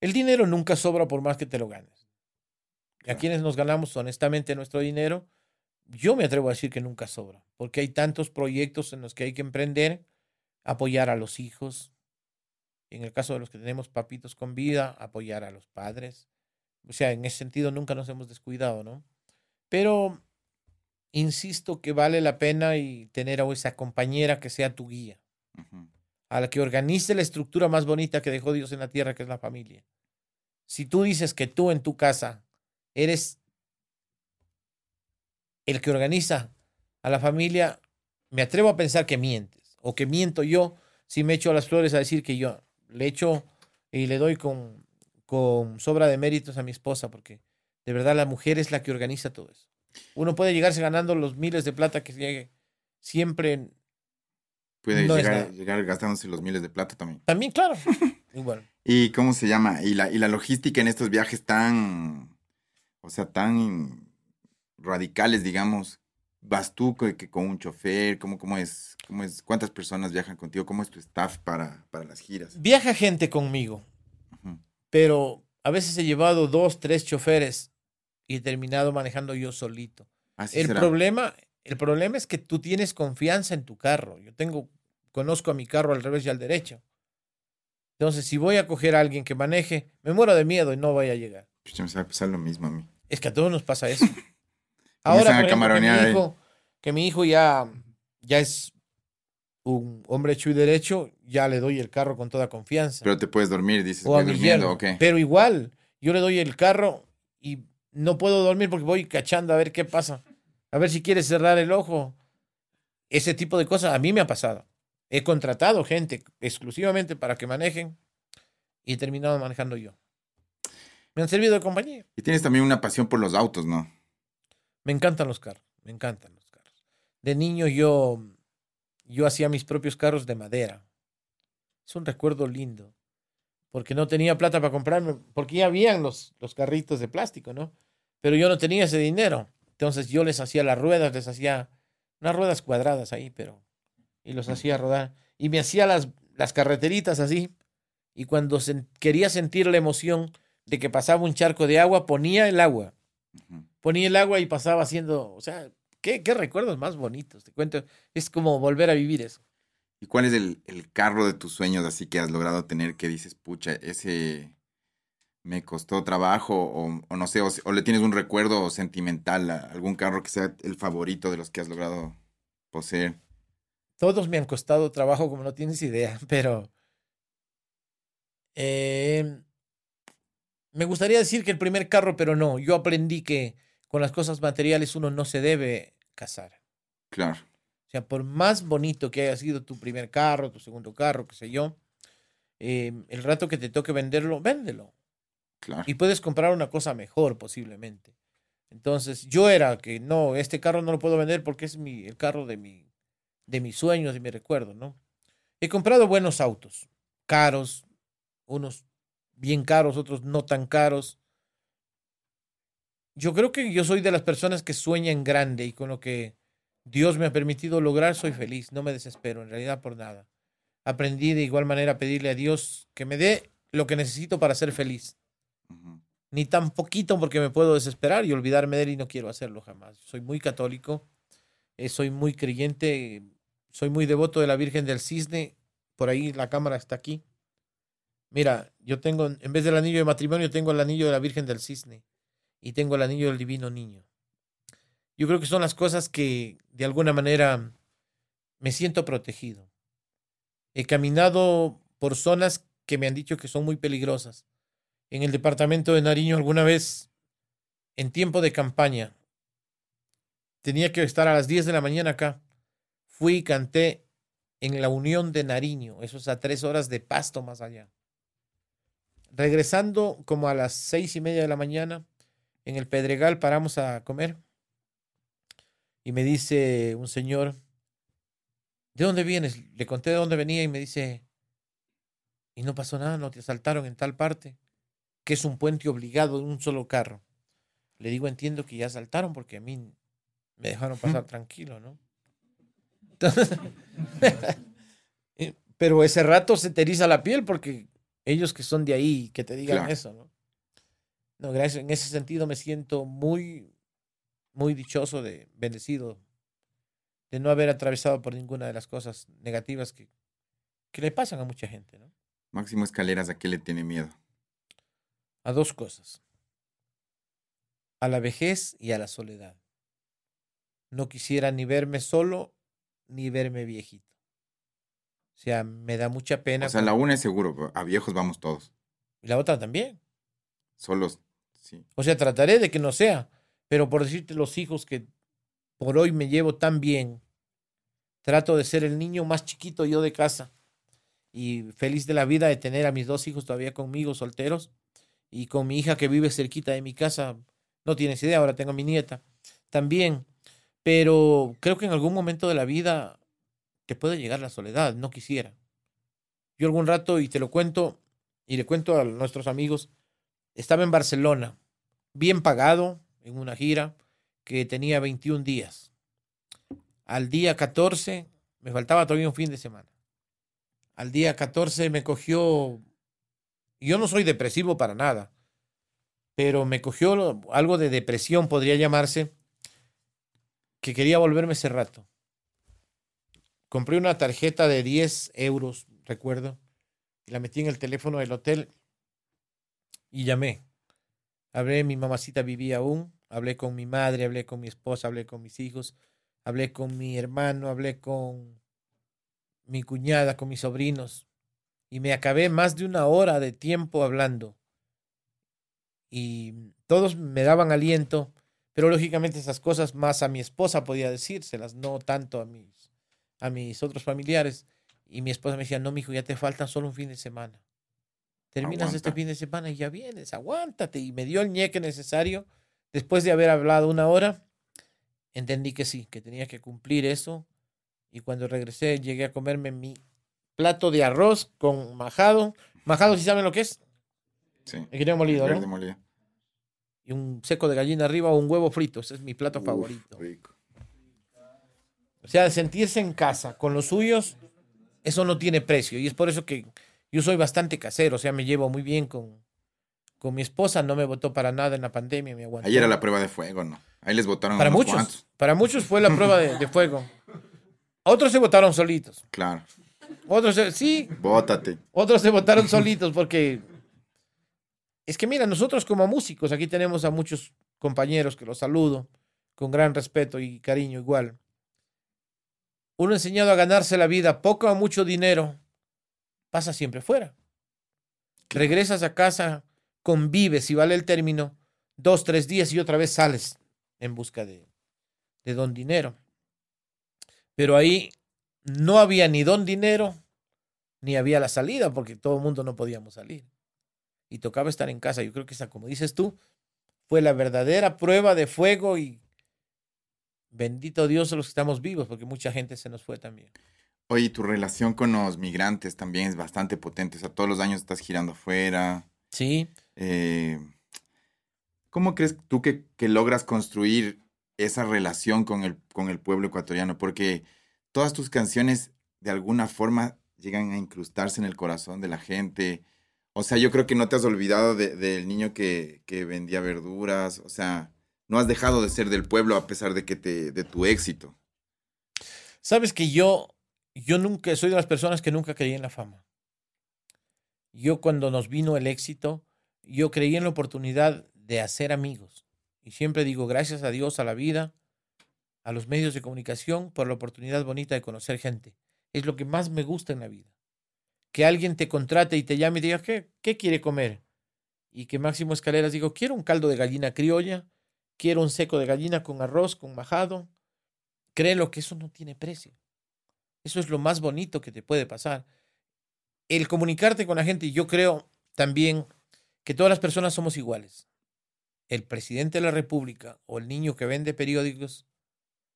El dinero nunca sobra por más que te lo ganes. Y a Claro. quienes nos ganamos honestamente nuestro dinero, yo me atrevo a decir que nunca sobra, porque hay tantos proyectos en los que hay que emprender, apoyar a los hijos, en el caso de los que tenemos papitos con vida, apoyar a los padres. O sea, en ese sentido nunca nos hemos descuidado, ¿no? Pero insisto que vale la pena y tener a esa compañera que sea tu guía a la que organice la estructura más bonita que dejó Dios en la tierra, que es la familia. Si tú dices que tú en tu casa eres el que organiza a la familia, me atrevo a pensar que mientes, o que miento yo si me echo las flores a decir que yo le echo y le doy con, con sobra de méritos a mi esposa, porque de verdad la mujer es la que organiza todo eso. Uno puede llegarse ganando los miles de plata que llegue siempre Puede No llegar, llegar gastándose los miles de plata también. También, claro. Bueno, ¿Y cómo se llama? Y la, y la logística en estos viajes tan, o sea, tan radicales, digamos. ¿Vas tú que, que con un chofer? ¿Cómo, cómo es, ¿Cómo es? ¿Cuántas personas viajan contigo? ¿Cómo es tu staff para, para las giras? viaja gente conmigo, Ujú. pero a veces he llevado dos, tres choferes y he terminado manejando yo solito. Así El será. problema, el problema es que tú tienes confianza en tu carro. Yo tengo, conozco a mi carro al revés y al derecho. Entonces, si voy a coger a alguien que maneje, me muero de miedo y no vaya a llegar. Pucha, me sabe pasar lo mismo a mí. Es que a todos nos pasa eso. Ahora, a por ejemplo, que mi hijo, que mi hijo ya, ya es un hombre hecho y derecho, ya le doy el carro con toda confianza. Pero te puedes dormir, dices, o a mi. Pero igual, yo le doy el carro y no puedo dormir porque voy cachando a ver qué pasa. A ver si quiere cerrar el ojo. Ese tipo de cosas a mí me ha pasado. He contratado gente exclusivamente para que manejen y he terminado manejando yo. Me han servido de compañía. Y tienes también una pasión por los autos, ¿no? Me encantan los carros, me encantan los carros. De niño yo, yo hacía mis propios carros de madera. Es un recuerdo lindo, porque no tenía plata para comprarme, porque ya habían los, los carritos de plástico, ¿no? Pero yo no tenía ese dinero. Entonces yo les hacía las ruedas, les hacía unas ruedas cuadradas ahí, pero... Y los hacía rodar. Y me hacía las, las carreteritas así. Y cuando sen- quería sentir la emoción de que pasaba un charco de agua, ponía el agua. Ponía el agua y pasaba haciendo, o sea, qué, qué recuerdos más bonitos, te cuento, es como volver a vivir eso. ¿Y cuál es el, el carro de tus sueños así que has logrado tener que dices, pucha, ese me costó trabajo o, o no sé, o, o le tienes un recuerdo sentimental a algún carro que sea el favorito de los que has logrado poseer? Todos me han costado trabajo como no tienes idea, pero eh, me gustaría decir que el primer carro, pero no, yo aprendí que con las cosas materiales uno no se debe casar. Claro. O sea, por más bonito que haya sido tu primer carro, tu segundo carro, qué sé yo, eh, el rato que te toque venderlo, véndelo. Claro. y puedes comprar una cosa mejor posiblemente. Entonces, yo era que no, este carro no lo puedo vender porque es mi, el carro de, mi, de mis sueños y mi recuerdo, ¿no? He comprado buenos autos, caros, unos bien caros, otros no tan caros. Yo creo que yo soy de las personas que sueñan grande y con lo que Dios me ha permitido lograr soy feliz, no me desespero en realidad por nada. Aprendí de igual manera a pedirle a Dios que me dé lo que necesito para ser feliz ni tan poquito porque me puedo desesperar y olvidarme de él y no quiero hacerlo jamás. Soy muy católico, eh, soy muy creyente, soy muy devoto de la Virgen del Cisne. Por ahí la cámara está aquí. Mira, yo tengo, en vez del anillo de matrimonio, tengo el anillo de la Virgen del Cisne y tengo el anillo del Divino Niño. Yo creo que son las cosas que de alguna manera me siento protegido. He caminado por zonas que me han dicho que son muy peligrosas. En el departamento de Nariño alguna vez en tiempo de campaña. Tenía que estar a las 10 de la mañana acá. Fui y canté en la Unión de Nariño, eso es a tres horas de pasto más allá. Regresando como a las seis y media de la mañana, en el Pedregal paramos a comer y me dice un señor, ¿de dónde vienes? Le conté de dónde venía y me dice, y no pasó nada, no te asaltaron en tal parte, que es un puente obligado de un solo carro. Le digo, entiendo que ya asaltaron porque a mí me dejaron pasar tranquilo, ¿no? Entonces, pero ese rato se te eriza la piel porque ellos que son de ahí, que te digan Claro. eso, ¿no? No, gracias. En ese sentido me siento muy, muy dichoso, de bendecido, de no haber atravesado por ninguna de las cosas negativas que, que le pasan a mucha gente, ¿no? Máximo Escaleras, ¿a qué le tiene miedo? A dos cosas. A la vejez y a la soledad. No quisiera ni verme solo ni verme viejito. O sea, me da mucha pena. O sea, la una es seguro, a viejos vamos todos. Y la otra también. Solos, O sea, trataré de que no sea. Pero por decirte los hijos que por hoy me llevo tan bien, trato de ser el niño más chiquito yo de casa. Y feliz de la vida de tener a mis dos hijos todavía conmigo, solteros. Y con mi hija que vive cerquita de mi casa. No tienes idea, ahora tengo a mi nieta. También. Pero creo que en algún momento de la vida te puede llegar la soledad. No quisiera. Yo algún rato, y te lo cuento, y le cuento a nuestros amigos, estaba en Barcelona, bien pagado, en una gira que tenía 21 días. Al día 14, me faltaba todavía un fin de semana. Al día 14 me cogió, yo no soy depresivo para nada, pero me cogió algo de depresión, podría llamarse, que quería volverme ese rato. Compré una tarjeta de 10 euros, recuerdo, y la metí en el teléfono del hotel y llamé. Hablé, mi mamacita vivía aún, hablé con mi madre, hablé con mi esposa, hablé con mis hijos, hablé con mi hermano, hablé con mi cuñada, con mis sobrinos, y me acabé más de una hora de tiempo hablando. Y todos me daban aliento, pero lógicamente esas cosas más a mi esposa podía decírselas, no tanto a mis, a mis otros familiares. Y mi esposa me decía, no, mijo, ya te falta solo un fin de semana. Terminas este fin de semana y ya vienes, aguántate. Y me dio el ñeque necesario. Después de haber hablado una hora, entendí que sí, que tenía que cumplir eso. Y cuando regresé, llegué a comerme mi plato de arroz con majado. Majado, si saben lo que es? Sí. El tiene molido, ¿no? molido. Y un seco de gallina arriba o un huevo frito. Ese es mi plato Uf, favorito. rico. O sea, sentirse en casa con los suyos, eso no tiene precio. Y es por eso que yo soy bastante casero. O sea, me llevo muy bien con, con mi esposa. No me votó para nada en la pandemia. Me aguantó. Ahí era la prueba de fuego, ¿no? Ahí les votaron para muchos. cuantos. Para muchos fue la prueba de, de fuego. Otros se votaron solitos. Claro. Otros, se- sí, Bótate. otros se votaron solitos porque es que mira, nosotros como músicos, aquí tenemos a muchos compañeros que los saludo con gran respeto y cariño igual. Uno enseñado a ganarse la vida, poco o mucho dinero, pasa siempre fuera. Regresas a casa, convives, si vale el término, dos, tres días y otra vez sales en busca de, de don dinero. Pero ahí no había ni don dinero, ni había la salida, porque todo el mundo no podíamos salir. Y tocaba estar en casa. Yo creo que esa, como dices tú, fue la verdadera prueba de fuego y bendito Dios los que estamos vivos, porque mucha gente se nos fue también. Oye, tu relación con los migrantes también es bastante potente. O sea, todos los años estás girando afuera. Sí, Eh, ¿Cómo crees tú que, que logras construir esa relación con el, con el pueblo ecuatoriano? Porque todas tus canciones de alguna forma llegan a incrustarse en el corazón de la gente. O sea, yo creo que no te has olvidado de- del niño que, que vendía verduras. O sea, no has dejado de ser del pueblo a pesar de que te, de tu éxito. Sabes que yo, yo nunca, soy de las personas que nunca creí en la fama. Yo cuando nos vino el éxito, yo creí en la oportunidad de hacer amigos. Y siempre digo gracias a Dios, a la vida, a los medios de comunicación, por la oportunidad bonita de conocer gente. Es lo que más me gusta en la vida. Que alguien te contrate y te llame y te diga, ¿qué, qué quiere comer? Y que Máximo Escaleras digo, quiero un caldo de gallina criolla quiero un seco de gallina con arroz, con majado. Créelo que eso no tiene precio. Eso es lo más bonito que te puede pasar. El comunicarte con la gente, yo creo también que todas las personas somos iguales. El presidente de la República o el niño que vende periódicos,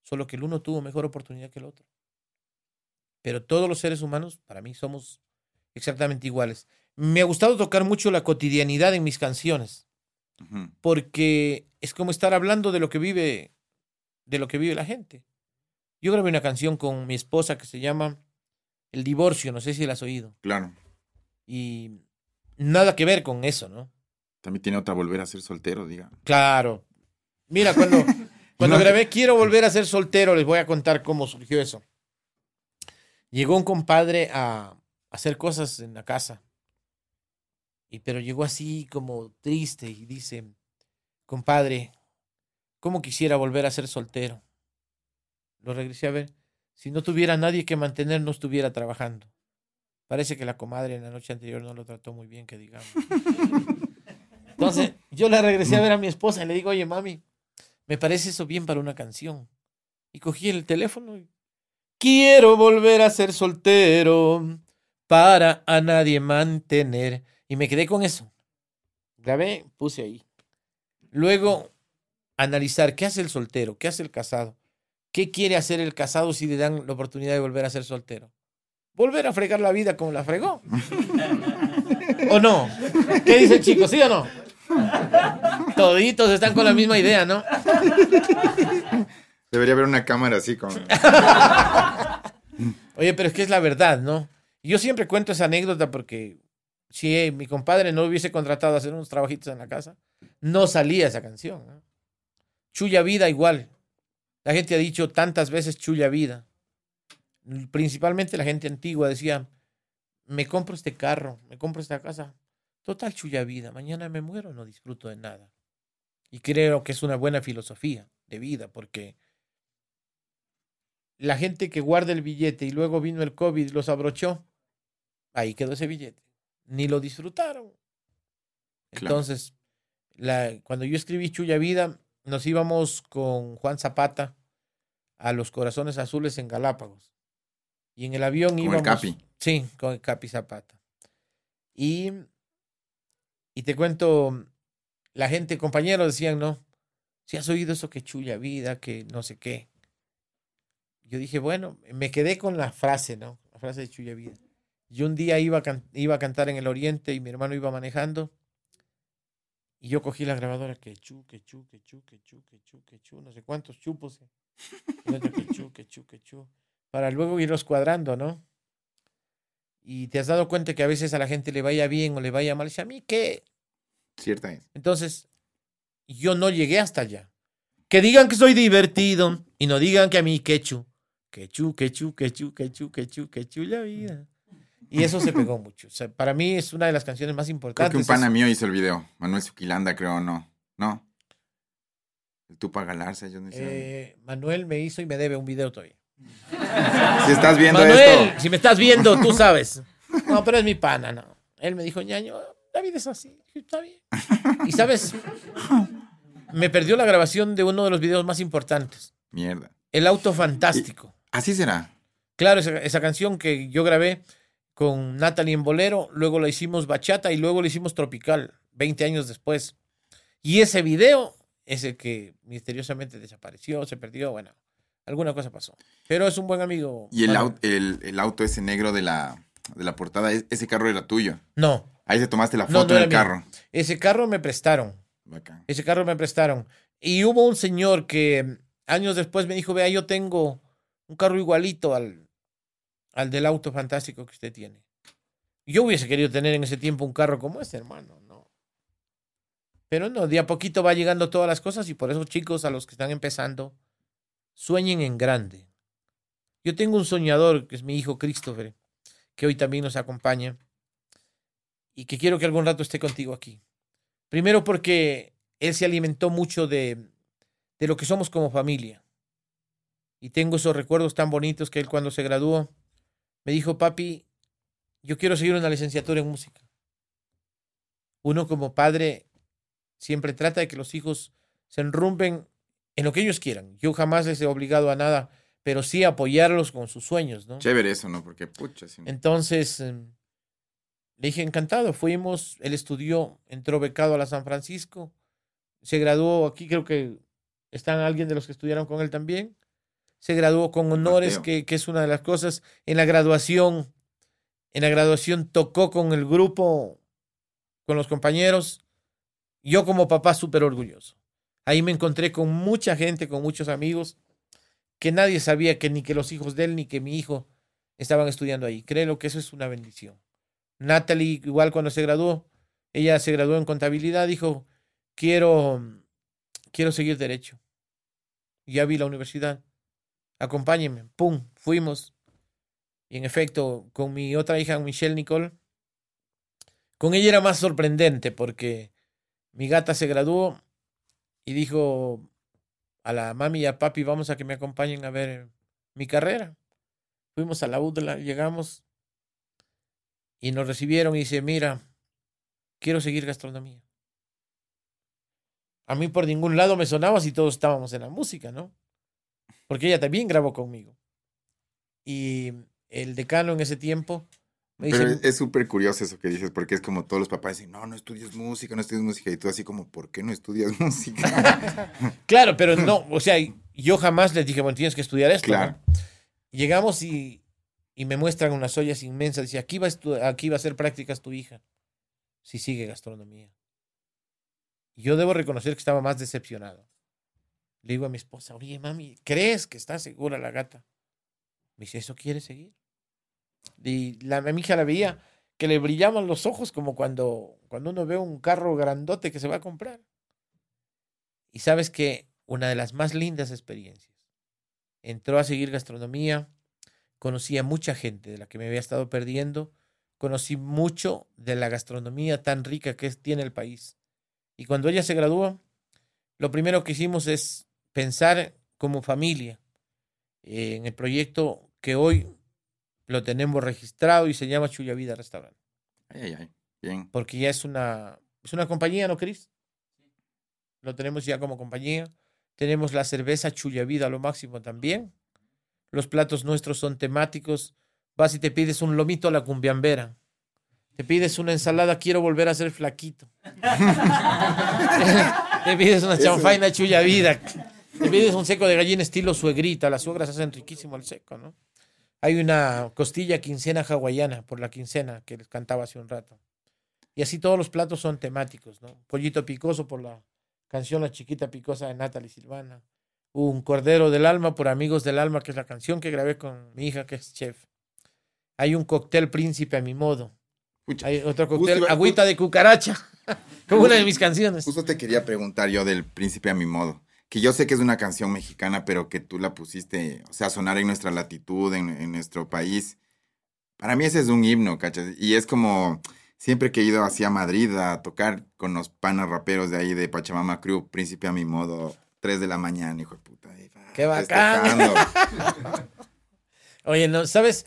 solo que el uno tuvo mejor oportunidad que el otro. Pero todos los seres humanos, para mí, somos exactamente iguales. Me ha gustado tocar mucho la cotidianidad en mis canciones porque es como estar hablando de lo que vive de lo que vive la gente. Yo grabé una canción con mi esposa que se llama El divorcio, no sé si la has oído. Claro. Y nada que ver con eso, ¿no? También tiene otra volver a ser soltero, diga. Claro. Mira, cuando, cuando No. grabé Quiero volver a ser soltero, les voy a contar cómo surgió eso. Llegó un compadre a hacer cosas en la casa. Y pero llegó así como triste y dice, compadre, ¿cómo quisiera volver a ser soltero? Lo regresé a ver. Si no tuviera nadie que mantener, no estuviera trabajando. Parece que la comadre en la noche anterior no lo trató muy bien, que digamos. Entonces, yo la regresé a ver a mi esposa y le digo, oye, mami, me parece eso bien para una canción. Y cogí el teléfono y... Quiero volver a ser soltero para a nadie mantener. Y me quedé con eso. Grabé, puse ahí. Luego, analizar qué hace el soltero, qué hace el casado. ¿Qué quiere hacer el casado si le dan la oportunidad de volver a ser soltero? Volver a fregar la vida como la fregó. ¿O no? ¿Qué dice chico? ¿Sí o no? Toditos están con la misma idea, ¿no? Debería haber una cámara así con. Oye, pero es que es la verdad, ¿no? Yo siempre cuento esa anécdota porque si eh, mi compadre no hubiese contratado a hacer unos trabajitos en la casa, no salía esa canción. ¿no? Chulla vida igual. La gente ha dicho tantas veces chulla vida. Principalmente la gente antigua decía, me compro este carro, me compro esta casa. Total chulla vida. Mañana me muero, no disfruto de nada. Y creo que es una buena filosofía de vida porque la gente que guarda el billete y luego vino el COVID y los abrochó, ahí quedó ese billete. Ni lo disfrutaron. Claro. Entonces, la, cuando yo escribí Chulla Vida, nos íbamos con Juan Zapata a los Corazones Azules en Galápagos. Y en el avión Con el íbamos. Capi. Sí, con el Capi Zapata. Y, y te cuento, la gente, compañeros decían, ¿no? Si has oído eso que chulla vida, que no sé qué. Yo dije, bueno, me quedé con la frase, ¿no? La frase de chulla vida. Yo un día iba a, iba a cantar en el oriente y mi hermano iba manejando. Y yo cogí la grabadora, que chu, que chu, que chu, que chu, que chu, que chu, no sé cuántos chupos. eh. Que chu, que chu, que chu. Para luego irlos cuadrando, ¿no? Y te has dado cuenta que a veces a la gente le vaya bien o le vaya mal. Dice, a mí qué. Cierta es. Entonces, yo no llegué hasta allá. Que digan que soy divertido y no digan que a mí quechu. Quechu, quechu, quechu, quechu, quechu, quechu la vida. Y eso se pegó mucho. O sea, para mí es una de las canciones más Creo importantes. que un pana mío hizo el video. Manuel Suquilanda, creo, no. No. El Tupa Galarza, yo no sé. eh, Manuel me hizo y me debe un video todavía. si estás viendo Manuel, esto. si me estás viendo, tú sabes. No, pero es mi pana, no. Él me dijo, ñaño, David es así. Está bien. Y sabes, me perdió la grabación de uno de los videos más importantes. Mierda. El auto fantástico. Así será. Claro, esa, esa canción que yo grabé con Natalie en bolero, luego la hicimos bachata y luego la hicimos tropical, 20 años después. Y ese video es el que misteriosamente desapareció, se perdió, bueno, alguna cosa pasó. Pero es un buen amigo. Y el, Manuel. au- el, el auto ese negro de la, de la portada, e- ese carro era tuyo. No, Ahí te tomaste la foto no en el era mío. carro. ese carro me prestaron. Bacán. Ese carro me prestaron. Y hubo un señor que años después me dijo, vea, yo tengo un carro igualito al, al del auto fantástico que usted tiene. Yo hubiese querido tener en ese tiempo un carro como este, hermano, no. Pero no, de a poquito va llegando todas las cosas y por eso, chicos, a los que están empezando, sueñen en grande. Yo tengo un soñador, que es mi hijo Christopher, que hoy también nos acompaña y que quiero que algún rato esté contigo aquí. Primero porque él se alimentó mucho de, de lo que somos como familia. Y tengo esos recuerdos tan bonitos que él cuando se graduó me dijo, papi, yo quiero seguir una licenciatura en música. Uno como padre siempre trata de que los hijos se enrumben en lo que ellos quieran. Yo jamás les he obligado a nada, pero sí apoyarlos con sus sueños, ¿no? Chévere eso, ¿no? Porque, pucha, sí. Entonces, eh, le dije encantado, fuimos, él estudió, entró becado a la San Francisco, se graduó aquí, creo que están alguien de los que estudiaron con él también, se graduó con honores, que, que es una de las cosas, en la graduación, en la graduación tocó con el grupo, con los compañeros, yo como papá súper orgulloso. Ahí me encontré con mucha gente, con muchos amigos, que nadie sabía que ni que los hijos de él ni que mi hijo estaban estudiando ahí. Créelo que eso es una bendición. Natalie, igual cuando se graduó, ella se graduó en contabilidad, dijo, quiero, quiero seguir derecho. Ya vi la universidad. Acompáñenme. Pum, fuimos. Y en efecto, con mi otra hija, Michelle Nicole, con ella era más sorprendente porque mi gata se graduó y dijo a la mami y a papi, vamos a que me acompañen a ver mi carrera. Fuimos a la UDLA, llegamos y nos recibieron y dice, mira, quiero seguir gastronomía. A mí por ningún lado me sonaba si todos estábamos en la música, ¿no? Porque ella también grabó conmigo. Y el decano en ese tiempo me dice, Pero es súper curioso eso que dices, porque es como todos los papás dicen, no, no estudies música, no estudies música. Y tú así como, ¿por qué no estudias música? Claro, pero no, o sea, yo jamás les dije, bueno, tienes que estudiar esto. Claro. ¿no? Llegamos y, y me muestran unas ollas inmensas. Dice, aquí va, a aquí va a hacer prácticas tu hija, si sigue gastronomía. Yo debo reconocer que estaba más decepcionado. Le digo a mi esposa, oye, mami, ¿crees que está segura la gata? Me dice, ¿eso quiere seguir? Y la, mi hija la veía que le brillaban los ojos como cuando, cuando uno ve un carro grandote que se va a comprar. Y sabes que una de las más lindas experiencias. Entró a seguir gastronomía, conocí a mucha gente de la que me había estado perdiendo, conocí mucho de la gastronomía tan rica que tiene el país. Y cuando ella se gradúa, lo primero que hicimos es pensar como familia eh, en el proyecto que hoy lo tenemos registrado y se llama Chuya Vida Restaurante. Ay, ay, ay. Bien. Porque ya es una, es una compañía, ¿no, Cris? Lo tenemos ya como compañía. Tenemos la cerveza Chuya Vida a lo máximo también. Los platos nuestros son temáticos. Vas y te pides un lomito a la cumbiambera. Te pides una ensalada, quiero volver a ser flaquito. te pides una chanfaina Chuya Vida. Te pides un seco de gallina estilo suegrita. Las suegras hacen riquísimo el seco, ¿no? Hay una costilla quincena hawaiana por la quincena que les cantaba hace un rato. Y así todos los platos son temáticos, ¿no? Pollito picoso por la canción La Chiquita Picosa de Natalie Silvana. Un Cordero del Alma por Amigos del Alma, que es la canción que grabé con mi hija, que es chef. Hay un cóctel Príncipe a mi modo. Pucha, Hay otro Justo cóctel iba- Agüita de Cucaracha, como una de mis canciones. Justo te quería preguntar yo del Príncipe a mi modo. Que yo sé que es una canción mexicana, pero que tú la pusiste, o sea, a sonar en nuestra latitud, en, en nuestro país. Para mí ese es un himno, ¿cachas? Y es como, siempre que he ido hacia Madrid a tocar con los panas raperos de ahí de Pachamama Crew, Príncipe a mi modo, 3 de la mañana, hijo de puta. ahí ¡Qué bacán! Oye, no, ¿sabes?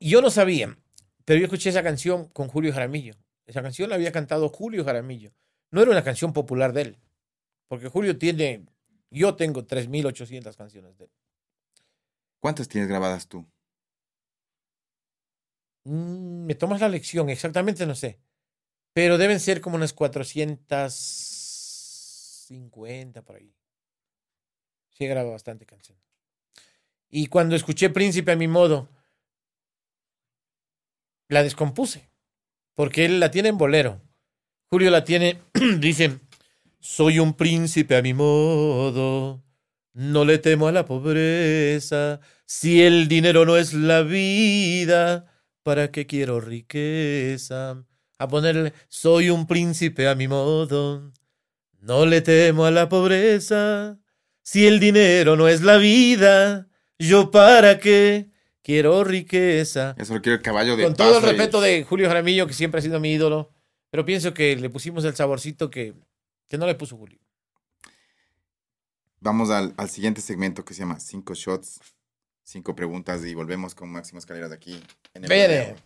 Yo no sabía, pero yo escuché esa canción con Julio Jaramillo. Esa canción la había cantado Julio Jaramillo. No era una canción popular de él, porque Julio tiene, yo tengo 3.800 canciones de él. ¿Cuántas tienes grabadas tú? Mm, me tomas la lección, exactamente no sé, pero deben ser como unas 450 por ahí. Sí, he grabado bastante canción. Y cuando escuché Príncipe a mi modo, la descompuse. Porque él la tiene en bolero. Julio la tiene, dice, soy un príncipe a mi modo, no le temo a la pobreza, si el dinero no es la vida, ¿para qué quiero riqueza? A ponerle, soy un príncipe a mi modo, no le temo a la pobreza, si el dinero no es la vida, yo para qué quiero riqueza. Eso lo quiero el caballo de Con todo el y- respeto de Julio Jaramillo, que siempre ha sido mi ídolo, pero pienso que le pusimos el saborcito que, que no le puso Julio. Vamos al, al siguiente segmento que se llama Cinco Shots, Cinco Preguntas y volvemos con Máximo Escaleras aquí. En el video.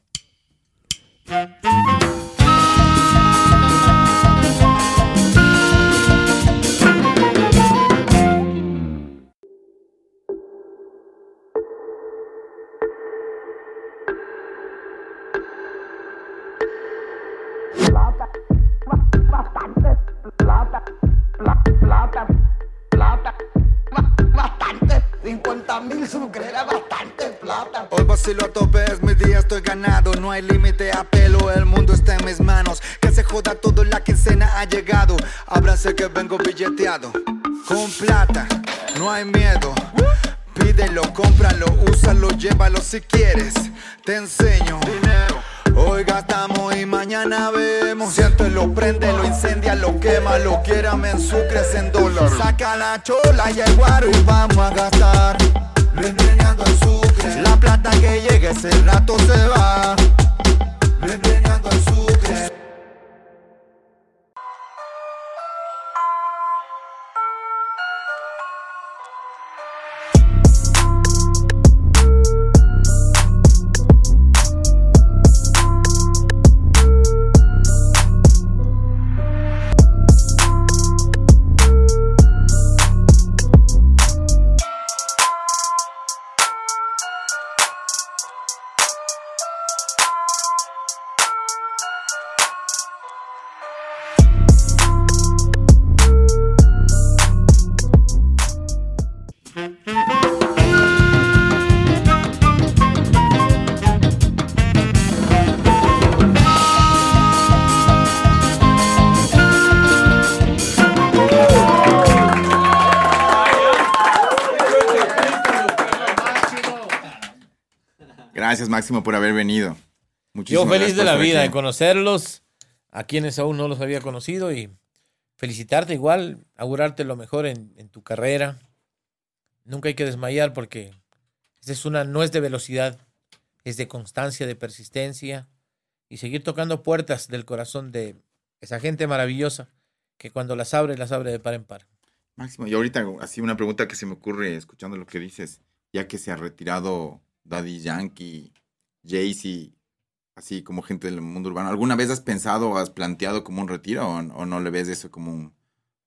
Vacilo a tope, es mi día, estoy ganado. No hay límite a pelo, el mundo está en mis manos. Que se joda todo, la quincena ha llegado. Ábranse que vengo billeteado. Con plata, no hay miedo. Pídelo, cómpralo, úsalo, llévalo si quieres. Te enseño. Hoy gastamos y mañana vemos. Siéntelo, préndelo, incendialo, quémalo. Quiérame en sucres, en dólares. Saca la chola y el guaro y vamos a gastar. Empeñando el sucre. La plata que llegue ese rato se va. Empeñando el sucre. Gracias, Máximo, por haber venido. Yo feliz de la vida aquí. de conocerlos, a quienes aún no los había conocido y felicitarte igual, augurarte lo mejor en, en tu carrera. Nunca hay que desmayar porque esta es una, no es de velocidad, es de constancia, de persistencia y seguir tocando puertas del corazón de esa gente maravillosa que cuando las abre, las abre de par en par. Máximo, y ahorita así una pregunta que se me ocurre escuchando lo que dices, ya que se ha retirado Daddy Yankee, Jay-Z, así como gente del mundo urbano, ¿alguna vez has pensado o has planteado como un retiro o, o no le ves eso como un,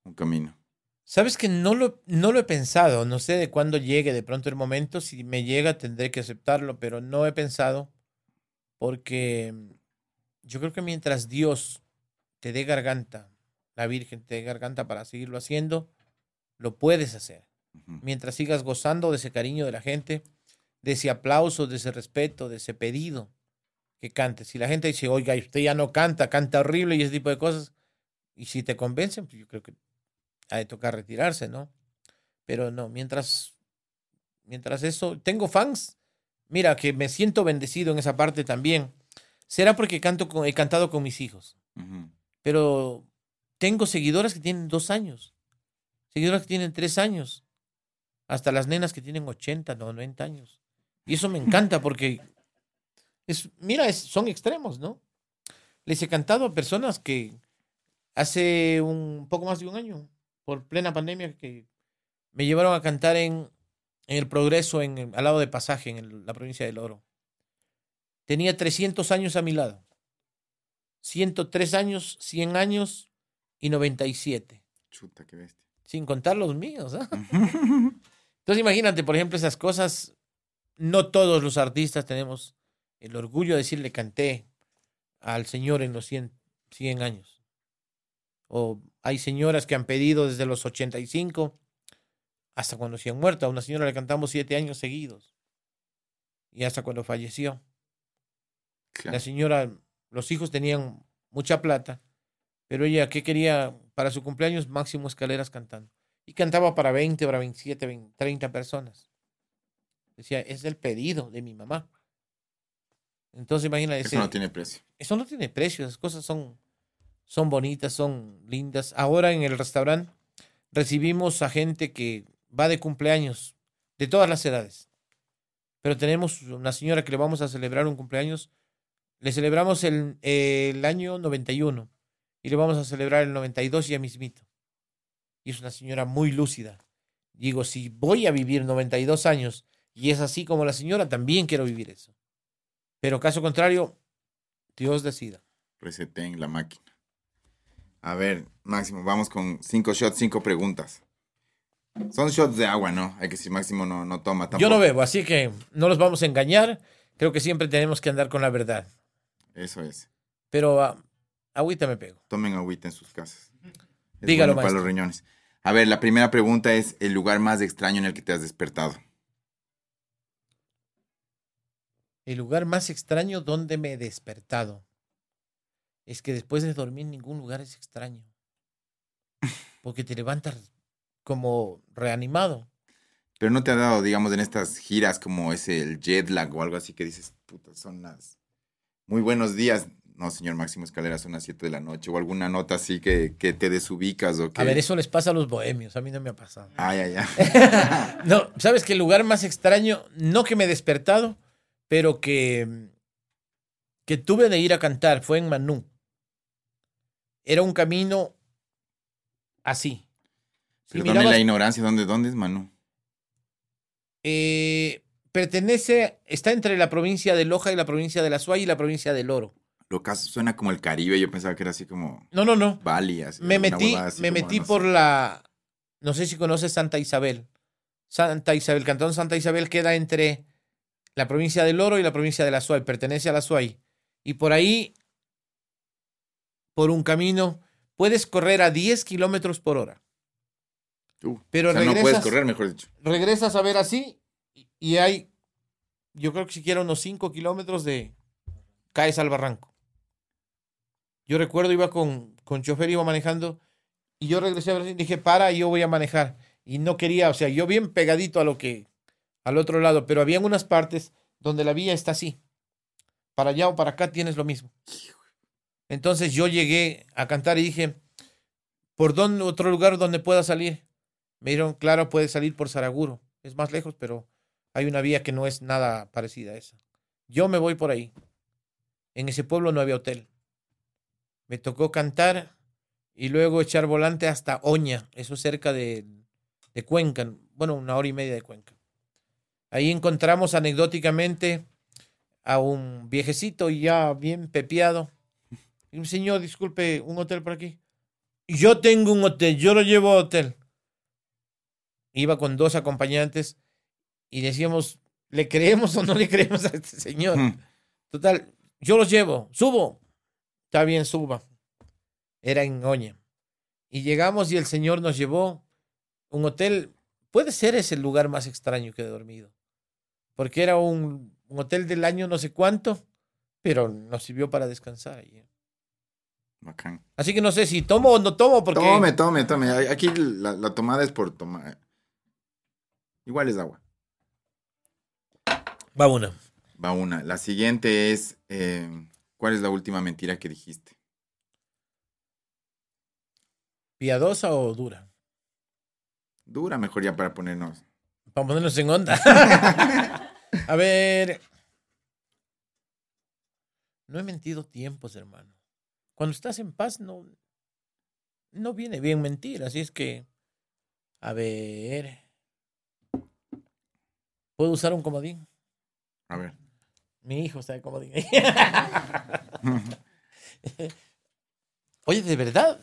un camino? Sabes que no lo, no lo he pensado, no sé de cuándo llegue de pronto el momento, si me llega tendré que aceptarlo, pero no he pensado porque yo creo que mientras Dios te dé garganta, la Virgen te dé garganta para seguirlo haciendo, lo puedes hacer. Mientras sigas gozando de ese cariño de la gente, de ese aplauso, de ese respeto, de ese pedido que cantes. Si la gente dice, oiga, usted ya no canta, canta horrible y ese tipo de cosas, y si te convencen, pues yo creo que ha de tocar retirarse, ¿no? Pero no, mientras, mientras eso, tengo fans, mira, que me siento bendecido en esa parte también. Será porque canto con- he cantado con mis hijos, pero tengo seguidoras que tienen dos años, seguidoras que tienen tres años, hasta las nenas que tienen 80, 90 años. Y eso me encanta porque, es, mira, es- son extremos, ¿no? Les he cantado a personas que hace un poco más de un año, por plena pandemia, que me llevaron a cantar en, en el Progreso, en, el- al lado de Pasaje, en el- la provincia del Oro. Tenía 300 años a mi lado. 103 años, 100 años y 97. Chuta, qué bestia. Sin contar los míos. ¿ah? Entonces imagínate, por ejemplo, esas cosas. No todos los artistas tenemos el orgullo de decirle canté al Señor en los 100, 100 años. O hay señoras que han pedido desde los 85 hasta cuando se han muerto. A una señora le cantamos siete años seguidos. Y hasta cuando falleció. Claro. La señora, los hijos tenían mucha plata, pero ella, ¿qué quería para su cumpleaños? Máximo escaleras cantando. Y cantaba para 20, para 27, 20, 30 personas. Decía, es el pedido de mi mamá. Entonces, imagina, ese, Eso no tiene precio. eso no tiene precio, esas cosas son, son bonitas, son lindas. Ahora en el restaurante recibimos a gente que va de cumpleaños, de todas las edades. Pero tenemos una señora que le vamos a celebrar un cumpleaños. Le celebramos el, el año 91 y le vamos a celebrar el 92 ya mismito. Y es una señora muy lúcida. Digo, si voy a vivir 92 años y es así como la señora, también quiero vivir eso. Pero caso contrario, Dios decida. Reseten la máquina. A ver, Máximo, vamos con cinco shots, cinco preguntas. Son shots de agua, ¿no? Hay que decir, Máximo no, no toma tampoco. Yo no bebo, así que no los vamos a engañar. Creo que siempre tenemos que andar con la verdad. Eso es. Pero ah, agüita me pego. Tomen agüita en sus casas. Es Dígalo, bueno para los riñones. A ver, la primera pregunta es el lugar más extraño en el que te has despertado. El lugar más extraño donde me he despertado. Es que después de dormir ningún lugar es extraño. Porque te levantas como reanimado. Pero no te ha dado, digamos, en estas giras como ese el jet lag o algo así que dices, puta, son las muy buenos días. No, señor Máximo Escalera, son las 7 de la noche. O alguna nota así que, que te desubicas o que. A ver, eso les pasa a los bohemios. A mí no me ha pasado. Ay, ay, ay. No, ¿sabes que el lugar más extraño, no que me he despertado, pero que, que tuve de ir a cantar fue en Manú? Era un camino así. Mirabas- la ignorancia, ¿dónde, ¿dónde es Manu? eh, pertenece, está entre la provincia de Loja y la provincia de La Suay y la provincia del Oro. Lo caso suena como el Caribe, yo pensaba que era así como No, no, no. Bali. así, Me metí, así me como, metí no sé. por la, no sé si conoces Santa Isabel. Santa Isabel, Cantón Santa Isabel queda entre la provincia del Oro y la provincia de La Suay, pertenece a La Suay. Y por ahí, por un camino, puedes correr a 10 kilómetros por hora. Uh, Pero o sea, no puedes regresas- correr, mejor dicho. Regresas a ver así y- y hay, yo creo que siquiera unos 5 kilómetros de caes al barranco. Yo recuerdo iba con, con chofer, iba manejando y yo regresé a ver, dije, para, yo voy a manejar. Y no quería, o sea, yo bien pegadito a lo que, al otro lado, pero había unas partes donde la vía está así. Para allá o para acá tienes lo mismo. Entonces yo llegué a cantar y dije, ¿por dónde otro lugar donde pueda salir? Me dijeron, claro, puede salir por Saraguro. Es más lejos, pero hay una vía que no es nada parecida a esa. Yo me voy por ahí. En ese pueblo no había hotel. Me tocó cantar y luego echar volante hasta Oña, eso cerca de, de Cuenca, bueno, una hora y media de Cuenca. Ahí encontramos anecdóticamente a un viejecito ya bien pepeado. Y un señor, disculpe, un hotel por aquí. Yo tengo un hotel, yo lo llevo a hotel. Iba con dos acompañantes y decíamos, ¿le creemos o no le creemos a este señor? Hmm. Total, yo los llevo, subo. Está bien, suba. Era en Oña. Y llegamos y el señor nos llevó un hotel. Puede ser ese el lugar más extraño que he dormido. Porque era un, un hotel del año no sé cuánto, pero nos sirvió para descansar. ahí. Bacán. Así que no sé si tomo o no tomo, porque Tome, tome, tome. Aquí la, la tomada es por tomar. Igual es agua. va una. Va una. La siguiente es, eh, ¿cuál es la última mentira que dijiste? ¿Piadosa o dura? Dura, mejor ya para ponernos. Para ponernos en onda. A ver. No he mentido tiempos, hermano. Cuando estás en paz, no, no viene bien mentir. Así es que. A ver. ¿Puedo usar un comodín? A ver. Mi hijo está de comodín. Oye, de verdad.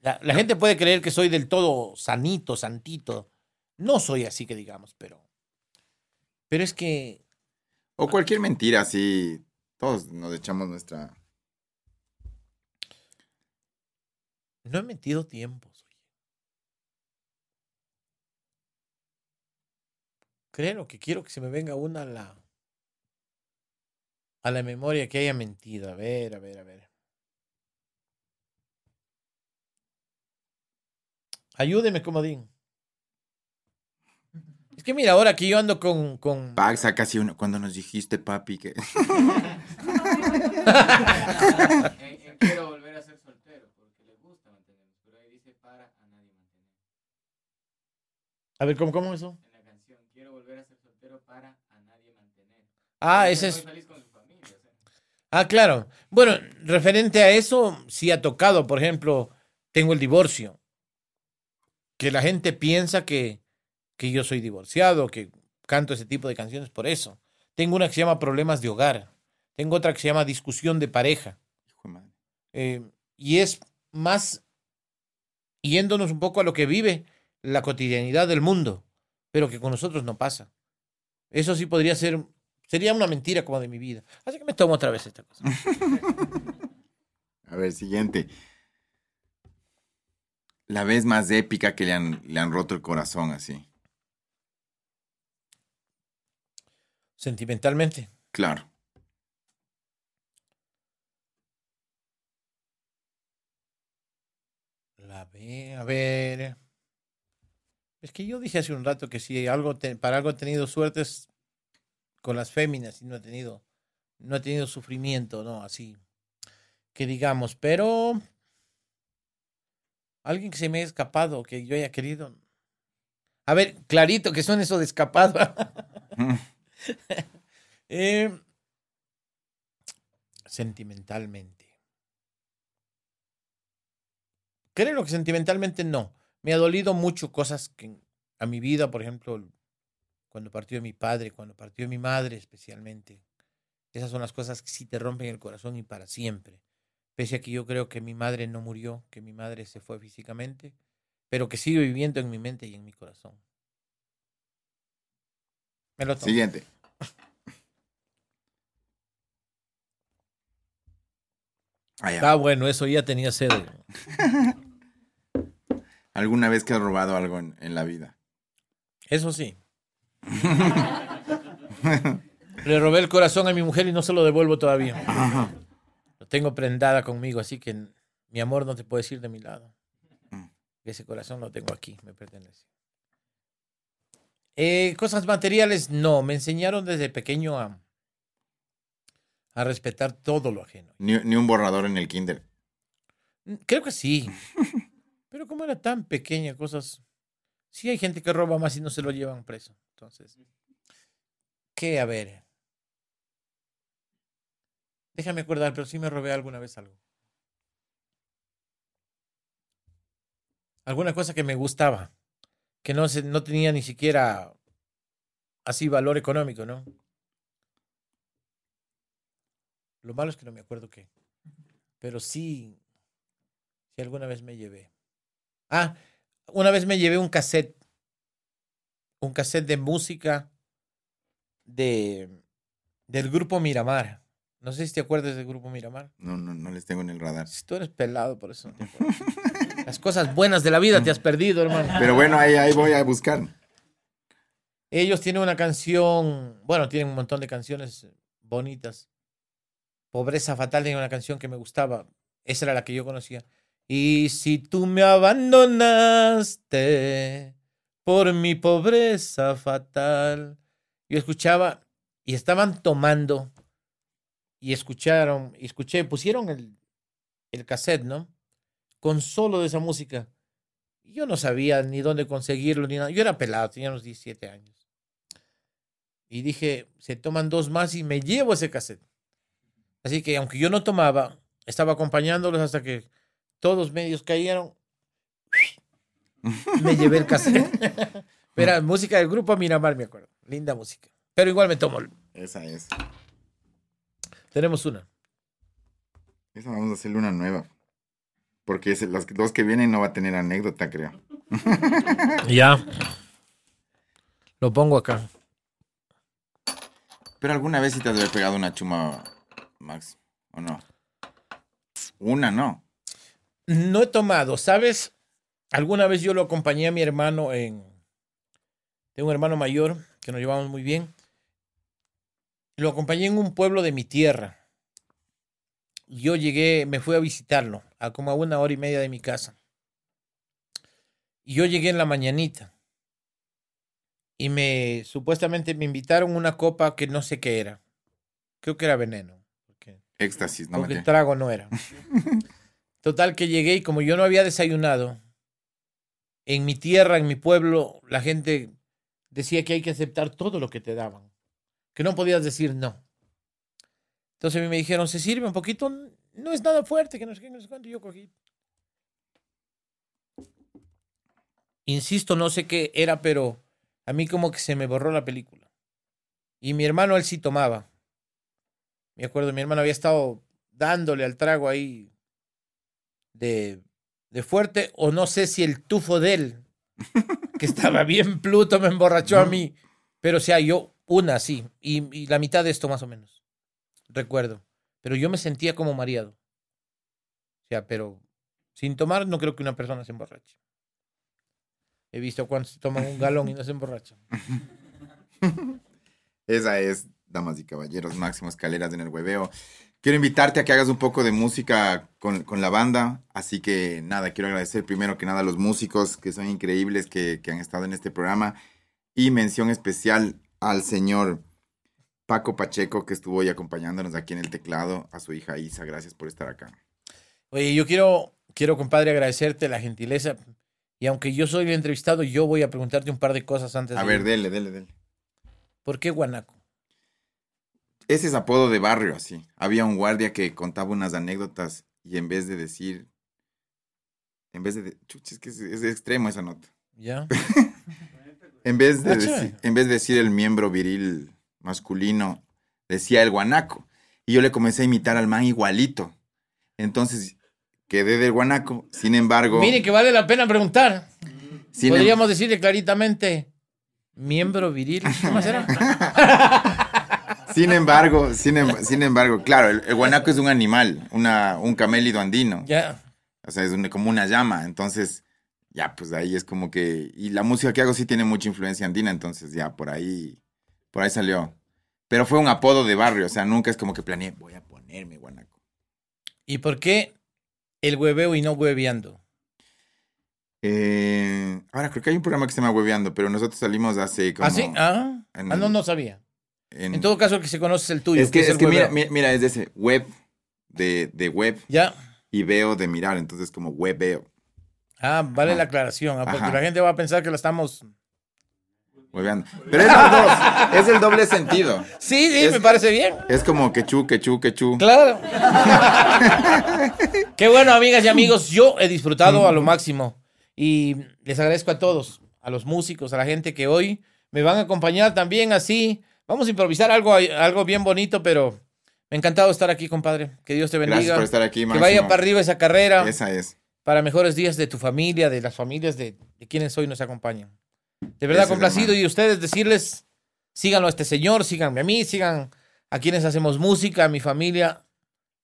La, la gente puede creer que soy del todo sanito, santito. No soy así que digamos, pero. Pero es que. O cualquier mentira, así. Todos nos echamos nuestra. No he metido tiempos. oye. Creo que quiero que se me venga una a la. A la memoria que haya mentido. A ver, a ver, a ver. Ayúdeme, comodín. Es que mira, ahora que yo ando con. con... Paxa, casi uno. Cuando nos dijiste, papi, que. En- en quiero volver a ser soltero porque le gusta mantenernos, pero ahí dice para a nadie mantener. A ver, ¿cómo, cómo eso? En la canción, quiero volver a ser soltero para a nadie mantener. Ah, ese es. Ah, claro. Bueno, referente a eso, sí ha tocado. Por ejemplo, tengo el divorcio. Que la gente piensa que, que yo soy divorciado, que canto ese tipo de canciones por eso. Tengo una que se llama Problemas de Hogar. Tengo otra que se llama Discusión de Pareja. Hijo de madre. Eh, y es más yéndonos un poco a lo que vive la cotidianidad del mundo, pero que con nosotros no pasa. Eso sí podría ser, sería una mentira como de mi vida. Así que me tomo otra vez esta cosa. A ver, siguiente. La vez más épica que le han, le han roto el corazón, así. sentimentalmente. Claro. La B, a ver. Es que yo dije hace un rato que si algo te, para algo he tenido suertes con las féminas y no he tenido no he tenido sufrimiento, no, así que digamos, pero alguien que se me haya escapado, que yo haya querido. A ver, clarito, que son eso de escapado. Mm. Eh, sentimentalmente. Creo que sentimentalmente no. Me ha dolido mucho cosas que a mi vida, por ejemplo, cuando partió mi padre, cuando partió mi madre especialmente. Esas son las cosas que sí te rompen el corazón y para siempre. Pese a que yo creo que mi madre no murió, que mi madre se fue físicamente, pero que sigue viviendo en mi mente y en mi corazón. Me lo tomo. Siguiente. Ah, ya. Ah, bueno, eso ya tenía sed. ¿Alguna vez que has robado algo en, en la vida? Eso sí. Le robé el corazón a mi mujer y no se lo devuelvo todavía. Lo tengo prendada conmigo, así que mi amor no te puedes ir de mi lado. Mm. Ese corazón lo tengo aquí, me pertenece. Eh, cosas materiales, no. Me enseñaron desde pequeño a, a respetar todo lo ajeno. Ni, ni un borrador en el kinder. Mm, Creo que sí. Pero como era tan pequeña, cosas. Sí hay gente que roba más y no se lo llevan preso. Entonces, ¿qué? A ver. Déjame acordar, pero sí me robé alguna vez algo. Alguna cosa que me gustaba, que no, se, no tenía ni siquiera así valor económico, ¿no? Lo malo es que no me acuerdo qué. Pero sí, sí alguna vez me llevé. Ah, una vez me llevé un cassette. Un cassette de música de, del grupo Miramar. No sé si te acuerdas del grupo Miramar. No, no, no les tengo en el radar. Si tú eres pelado, por eso no te acuerdas. Las cosas buenas de la vida te has perdido, hermano. Pero bueno, ahí, ahí voy a buscar. Ellos tienen una canción, bueno, tienen un montón de canciones bonitas. Pobreza Fatal tiene una canción que me gustaba. Esa era la que yo conocía. Y si tú me abandonaste por mi pobreza fatal. Yo escuchaba y estaban tomando y escucharon, y escuché, pusieron el, el cassette, ¿no? Con solo de esa música. Y Yo no sabía ni dónde conseguirlo ni nada. Yo era pelado, tenía unos 17 años. Y dije, se toman dos más y me llevo ese cassette. Así que aunque yo no tomaba, estaba acompañándolos hasta que todos medios cayeron. Me llevé el cassette. Pero música del grupo Miramar, me acuerdo. Linda música. Pero igual me tomo. Esa es. Tenemos una. Esa vamos a hacerle una nueva. Porque las dos que vienen no va a tener anécdota, creo. Ya. Lo pongo acá. Pero alguna vez sí te has haber pegado una chuma, Max. ¿O no? Una, no. No he tomado, ¿sabes? Alguna vez yo lo acompañé a mi hermano en... Tengo un hermano mayor que nos llevamos muy bien. Lo acompañé en un pueblo de mi tierra. Yo llegué, me fui a visitarlo, a como a una hora y media de mi casa. Y yo llegué en la mañanita. Y me, supuestamente me invitaron una copa que no sé qué era. Creo que era veneno. porque Éxtasis, no porque me el trago no era. Total que llegué y como yo no había desayunado, en mi tierra, en mi pueblo, la gente decía que hay que aceptar todo lo que te daban, que no podías decir no. Entonces a mí me dijeron, ¿se sirve un poquito? No es nada fuerte, que no sé qué, no sé cuánto. Yo cogí. Insisto, no sé qué era, pero a mí como que se me borró la película. Y mi hermano, él sí tomaba. Me acuerdo, mi hermano había estado dándole al trago ahí de, de fuerte, o no sé si el tufo de él, que estaba bien pluto, me emborrachó a mí. Pero o sea, yo una sí, y, y la mitad de esto más o menos, recuerdo. Pero yo me sentía como mareado. O sea, pero sin tomar no creo que una persona se emborrache. He visto cuando se toman un galón y no se emborrachan. Esa es damas y caballeros, Máximo Escaleras en el hueveo. Quiero invitarte a que hagas un poco de música con, con la banda, así que nada, quiero agradecer primero que nada a los músicos que son increíbles que, que han estado en este programa y mención especial al señor Paco Pacheco que estuvo hoy acompañándonos aquí en el teclado, a su hija Isa, gracias por estar acá. Oye, yo quiero, quiero, compadre, agradecerte la gentileza. Y aunque yo soy el entrevistado, yo voy a preguntarte un par de cosas antes A de... ver, dele, dele, dele. ¿Por qué Guanaco? Ese es apodo de barrio, así. Había un guardia que contaba unas anécdotas y en vez de decir, en vez de, que es, es extremo esa nota. ¿Ya? En vez, de decir, en vez de decir el miembro viril masculino, decía el guanaco. Y yo le comencé a imitar al man igualito. Entonces quedé del guanaco. Sin embargo, Mire que vale la pena preguntar. em- Podríamos decirle claritamente, miembro viril. ¿Cómo será? Sin embargo, sin, em- sin embargo, claro, el, el guanaco es un animal, una, un camélido andino. Ya. O sea, es un- como una llama. Entonces, ya, pues ahí es como que. Y la música que hago sí tiene mucha influencia andina, entonces ya por ahí. Por ahí salió. Pero fue un apodo de barrio, o sea, nunca es como que planeé, voy a ponerme guanaco. ¿Y por qué el hueveo y no hueveando? Eh, ahora creo que hay un programa que se llama Hueveando, pero nosotros salimos hace como. ¿Ah, sí? Ah, en Ah, no, no sabía. en- En todo caso, el que se conoce es el tuyo. es que, es que mira, es de ese web, de, de web, Ya. y veo de mirar, entonces como webeo, Ah, vale Ajá. la aclaración, ah, porque Ajá. la gente va a pensar que la estamos... hueveando. Pero es los dos, es el doble sentido. Sí, sí, Es- me parece bien. Es como quechú, quechú, quechú. Claro. Qué bueno, amigas y amigos. Yo he disfrutado a lo máximo. Y les agradezco a todos, a los músicos, a la gente que hoy me van a acompañar también así. Vamos a improvisar algo, algo bien bonito, pero me ha encantado estar aquí, compadre. Que Dios te bendiga. Gracias por estar aquí, que Máximo. vaya para arriba esa carrera, Esa es. para mejores días de tu familia, de las familias de, de quienes hoy nos acompañan. De verdad, Gracias, complacido. Y ustedes decirles, síganlo a este señor, síganme a mí, sigan a quienes hacemos música, a mi familia.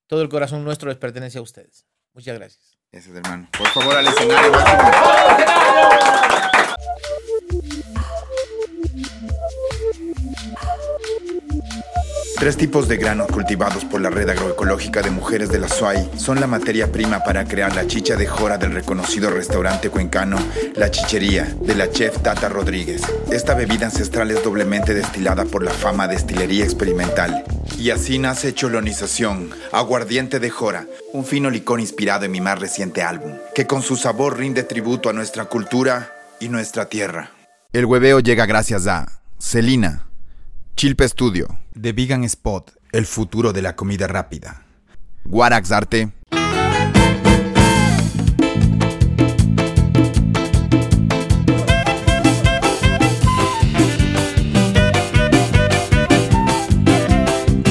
Todo el corazón nuestro les pertenece a ustedes. Muchas gracias. Es, hermano. Por favor, al escenario, Tres tipos de granos cultivados por la red agroecológica de mujeres de la SUAI son la materia prima para crear la chicha de jora del reconocido restaurante cuencano La Chichería de la chef Tata Rodríguez. Esta bebida ancestral es doblemente destilada por la fama destilería experimental. Y así nace Cholonización, aguardiente de jora, un fino licor inspirado en mi más reciente álbum, que con su sabor rinde tributo a nuestra cultura y nuestra tierra. El hueveo llega gracias a Celina, Chilpe Studio, The Vegan Spot, el futuro de la comida rápida. Guarax Arte,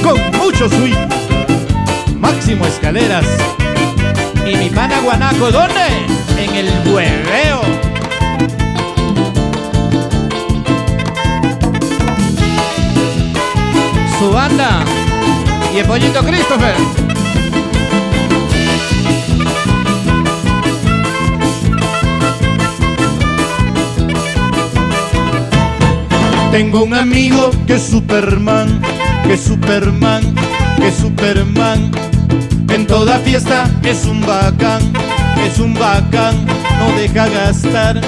con mucho swing. Máximo Escaleras. Y mi pana Guanaco, ¿dónde? En el hueveo. Su banda. Y el pollito Christopher. Tengo un amigo que es Superman, que es Superman, que es Superman. En toda fiesta es un bacán, es un bacán, no deja gastar.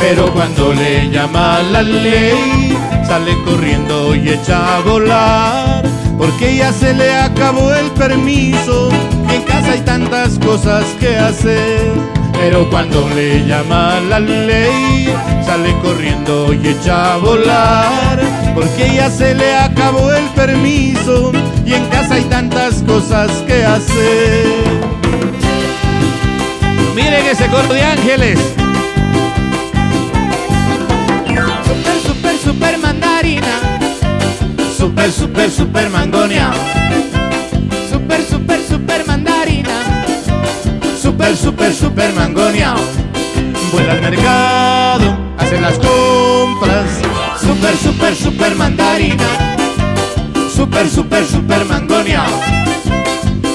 Pero cuando le llama la ley, sale corriendo y echa a volar. Porque ya se le acabó el permiso, y en casa hay tantas cosas que hacer. Pero cuando le llama la ley, sale corriendo y echa a volar. Porque ya se le acabó el permiso, y en casa hay tantas cosas que hacer. Miren ese coro de ángeles. Super, mandarina. Super, super, super mangonia. Super, super, super mandarina. Super, super, super mangonia. Vuela al mercado, hace las compras. Super, super, super mandarina. Super, super, super mangonia.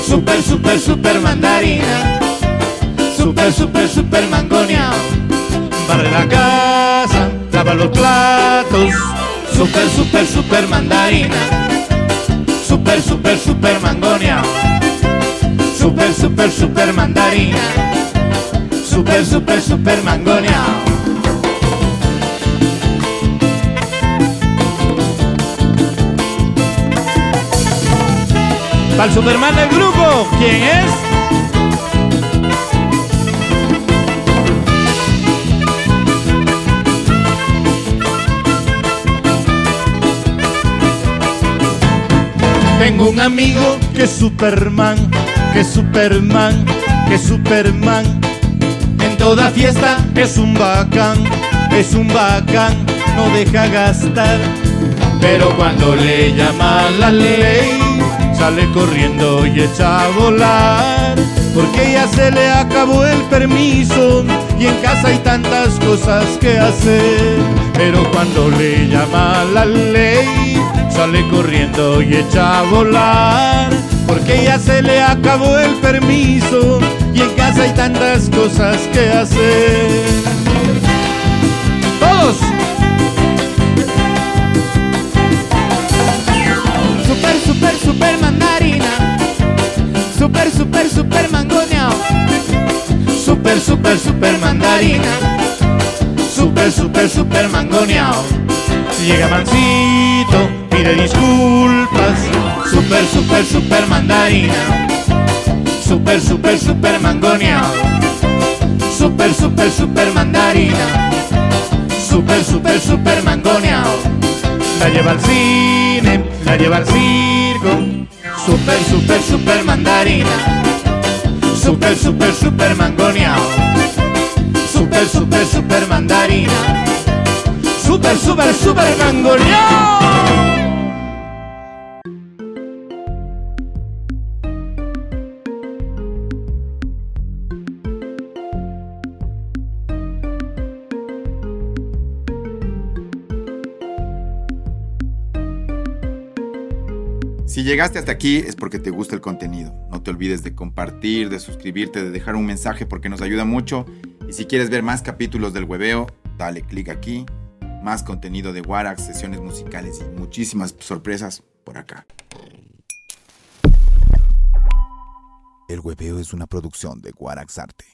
Super, super, super mandarina. Super, super, super mangonia. Barre la casa, los platos. Super, super, super mandarina. Super, super, super mangonia. Super, super, super mandarina. Super, super, super mangonia. Para el Superman del grupo, ¿quién es? Tengo un amigo que es Superman, que es Superman, que es Superman. En toda fiesta es un bacán, es un bacán, no deja gastar. Pero cuando le llama la ley, sale corriendo y echa a volar. Porque ya se le acabó el permiso y en casa hay tantas cosas que hacer. Pero cuando le llama la ley, sale corriendo y echa a volar. Porque ya se le acabó el permiso y en casa hay tantas cosas que hacer. Todos. Super, super, super mandarina. Super, super, super mangoneao. Super, super, super mandarina. Super, super, super mangoneao. Llega mansito, pide disculpas. Super, super, super mandarina. Super, super, super mangoneao. Super, super, super mandarina. Super, super, super mangoneao. La lleva al cine, la lleva al circo. Super, super, super mandarina. Super, super, super mangoneao. Super, super, super mandarina. Super, super, super mangoneao. Si llegaste hasta aquí es porque te gusta el contenido. No te olvides de compartir, de suscribirte, de dejar un mensaje porque nos ayuda mucho. Y si quieres ver más capítulos del hueveo, dale clic aquí. Más contenido de Warax, sesiones musicales y muchísimas sorpresas por acá. El hueveo es una producción de Guarax Arte.